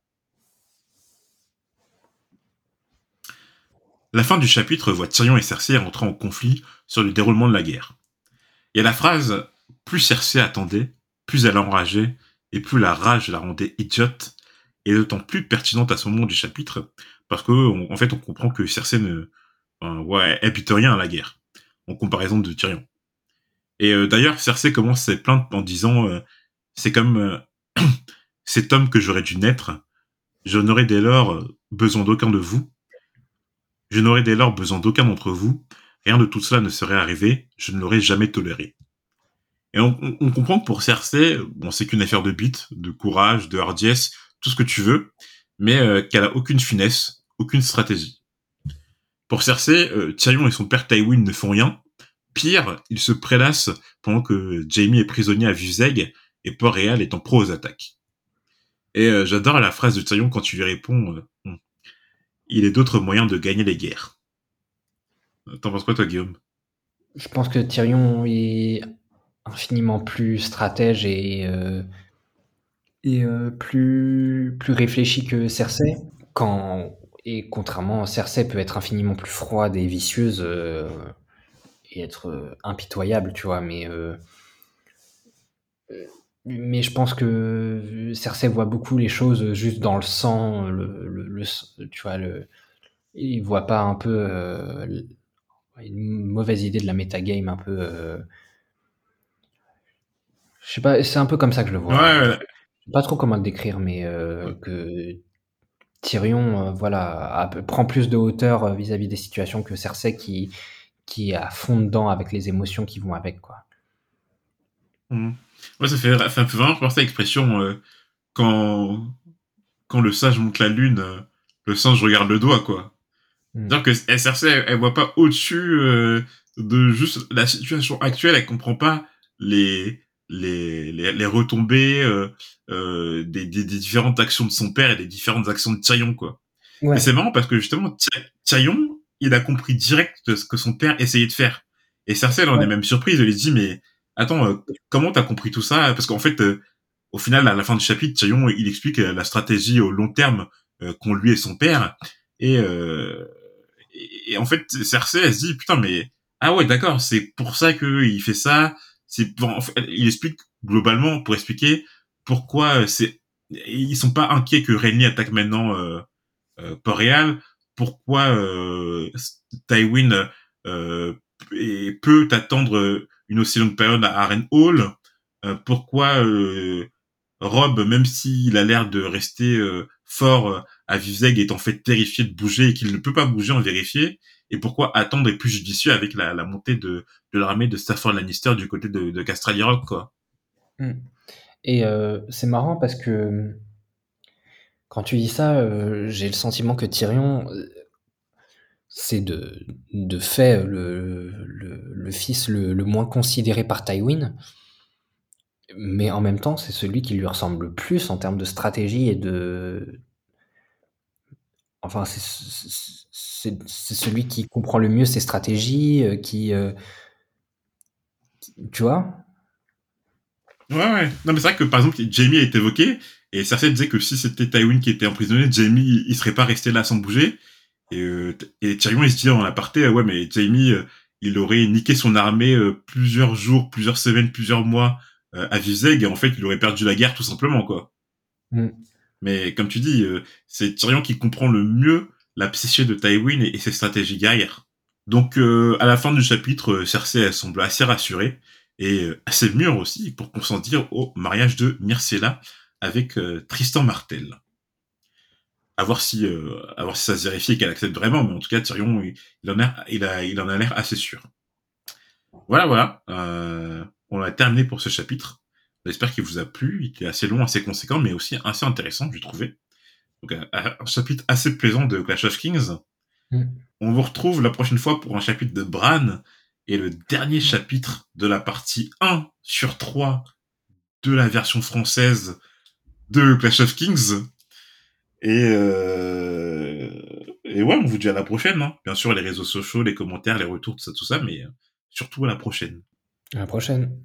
La fin du chapitre voit Tyrion et Cersei entrer en conflit sur le déroulement de la guerre. A la phrase plus Cersei attendait, plus elle enrageait, et plus la rage la rendait idiote, et d'autant plus pertinente à ce moment du chapitre, parce que en fait on comprend que Cersei ne, ouais, rien à la guerre, en comparaison de Tyrion. Et euh, d'ailleurs, Cersei commence ses plaintes en disant euh, c'est comme euh, [clears throat] cet homme que j'aurais dû naître, je n'aurais dès lors besoin d'aucun de vous, je n'aurais dès lors besoin d'aucun d'entre vous, rien de tout cela ne serait arrivé, je ne l'aurais jamais toléré. Et on, comprend que pour Cersei, bon, c'est qu'une affaire de bite, de courage, de hardiesse, tout ce que tu veux, mais qu'elle a aucune finesse, aucune stratégie. Pour Cersei, euh, Tyrion et son père Tywin ne font rien. Pire, ils se prélassent pendant que Jaime est prisonnier à Vuzeg et Port-Réal est en pro aux attaques. Et euh, j'adore la phrase de Tyrion quand tu lui réponds euh. Il est d'autres moyens de gagner les guerres. T'en penses quoi toi Guillaume? Je pense que Tyrion est infiniment plus stratège et, et plus, plus réfléchi que Cersei. Quand et contrairement, Cersei peut être infiniment plus froide et vicieuse euh, et être euh, impitoyable, tu vois, mais euh, mais je pense que Cersei voit beaucoup les choses juste dans le sang, le, tu vois, le, il voit pas un peu une mauvaise idée de la metagame, un peu. je sais pas, c'est un peu comme ça que je le vois. Ouais, sais pas trop comment le décrire, mais que Tyrion, euh, voilà, prend plus de hauteur euh, vis-à-vis des situations que Cersei qui, qui est à fond dedans avec les émotions qui vont avec, quoi. Mmh. ça fait, ça fait vraiment penser à l'expression euh, quand, quand le sage monte la lune, le singe regarde le doigt, quoi. Mmh. C'est-à-dire que Cersei, elle, elle, voit pas au-dessus de juste la situation actuelle, elle comprend pas les, les, les, retombées euh, euh, des, des, différentes actions de son père et des différentes actions de Tyrion, quoi. Ouais. c'est marrant parce que justement, Tyrion, il a compris direct ce que son père essayait de faire. Et Cersei, elle en est même surprise, elle lui dit, mais attends, euh, comment t'as compris tout ça? Parce qu'en fait, euh, au final, à la fin du chapitre, Tyrion, il explique la stratégie au long terme qu'ont lui et son père. Et, et, et, en fait, Cersei, elle se dit, putain, mais ah ouais, d'accord, c'est pour ça qu'il fait ça c'est il explique globalement pour expliquer pourquoi euh, c'est ils sont pas inquiets que Renly attaque maintenant euh, euh, Port-Réal, pourquoi euh, Tywin euh, peut attendre une aussi longue période à Hall, euh, pourquoi Rob, même s'il a l'air de rester fort à Vizeg, est en fait terrifié de bouger et qu'il ne peut pas bouger en vérifier, et pourquoi attendre est plus judicieux avec la, montée de, l'armée de Stafford Lannister du côté de, de Castrali Rock. Hmm. Et euh, c'est marrant parce que quand tu dis ça, euh, j'ai le sentiment que Tyrion, euh, c'est de, de fait le, le, fils le, moins considéré par Tywin, mais en même temps, c'est celui qui lui ressemble le plus en termes de stratégie et de. Enfin, c'est c'est celui qui comprend le mieux ses stratégies, euh, qui, euh, tu vois? Ouais, ouais. Non, mais c'est vrai que par exemple, Jamie a été évoqué, et Cersei disait que si c'était Tywin qui était emprisonné, Jamie, il serait pas resté là sans bouger. Et, euh, et Tyrion, il se dit en aparté, ouais, mais Jamie, il aurait niqué son armée plusieurs jours, plusieurs semaines, plusieurs mois à Vizeg, et en fait, il aurait perdu la guerre tout simplement, quoi. Mm. Mais comme tu dis, c'est Tyrion qui comprend le mieux la psyché de Tywin et, ses stratégies guerrières. Donc euh, à la fin du chapitre, euh, Cersei semble assez rassurée et euh, assez mûre aussi pour consentir au mariage de Myrcella avec Tristan Martel. À voir si, à si ça se vérifie qu'elle accepte vraiment, mais en tout cas Tyrion il, en a, il en a l'air assez sûr. Voilà, voilà. on a terminé pour ce chapitre. J'espère qu'il vous a plu. Il était assez long, assez conséquent, mais aussi assez intéressant, je trouvais. Donc, un, chapitre assez plaisant de Clash of Kings. Mm. On vous retrouve la prochaine fois pour un chapitre de Bran et le dernier chapitre de la partie 1 sur 3 de la version française de Clash of Kings. Et, euh... et ouais, on vous dit à la prochaine. Hein. Bien sûr, les réseaux sociaux, les commentaires, les retours, tout ça, tout ça, mais surtout à la prochaine. À la prochaine.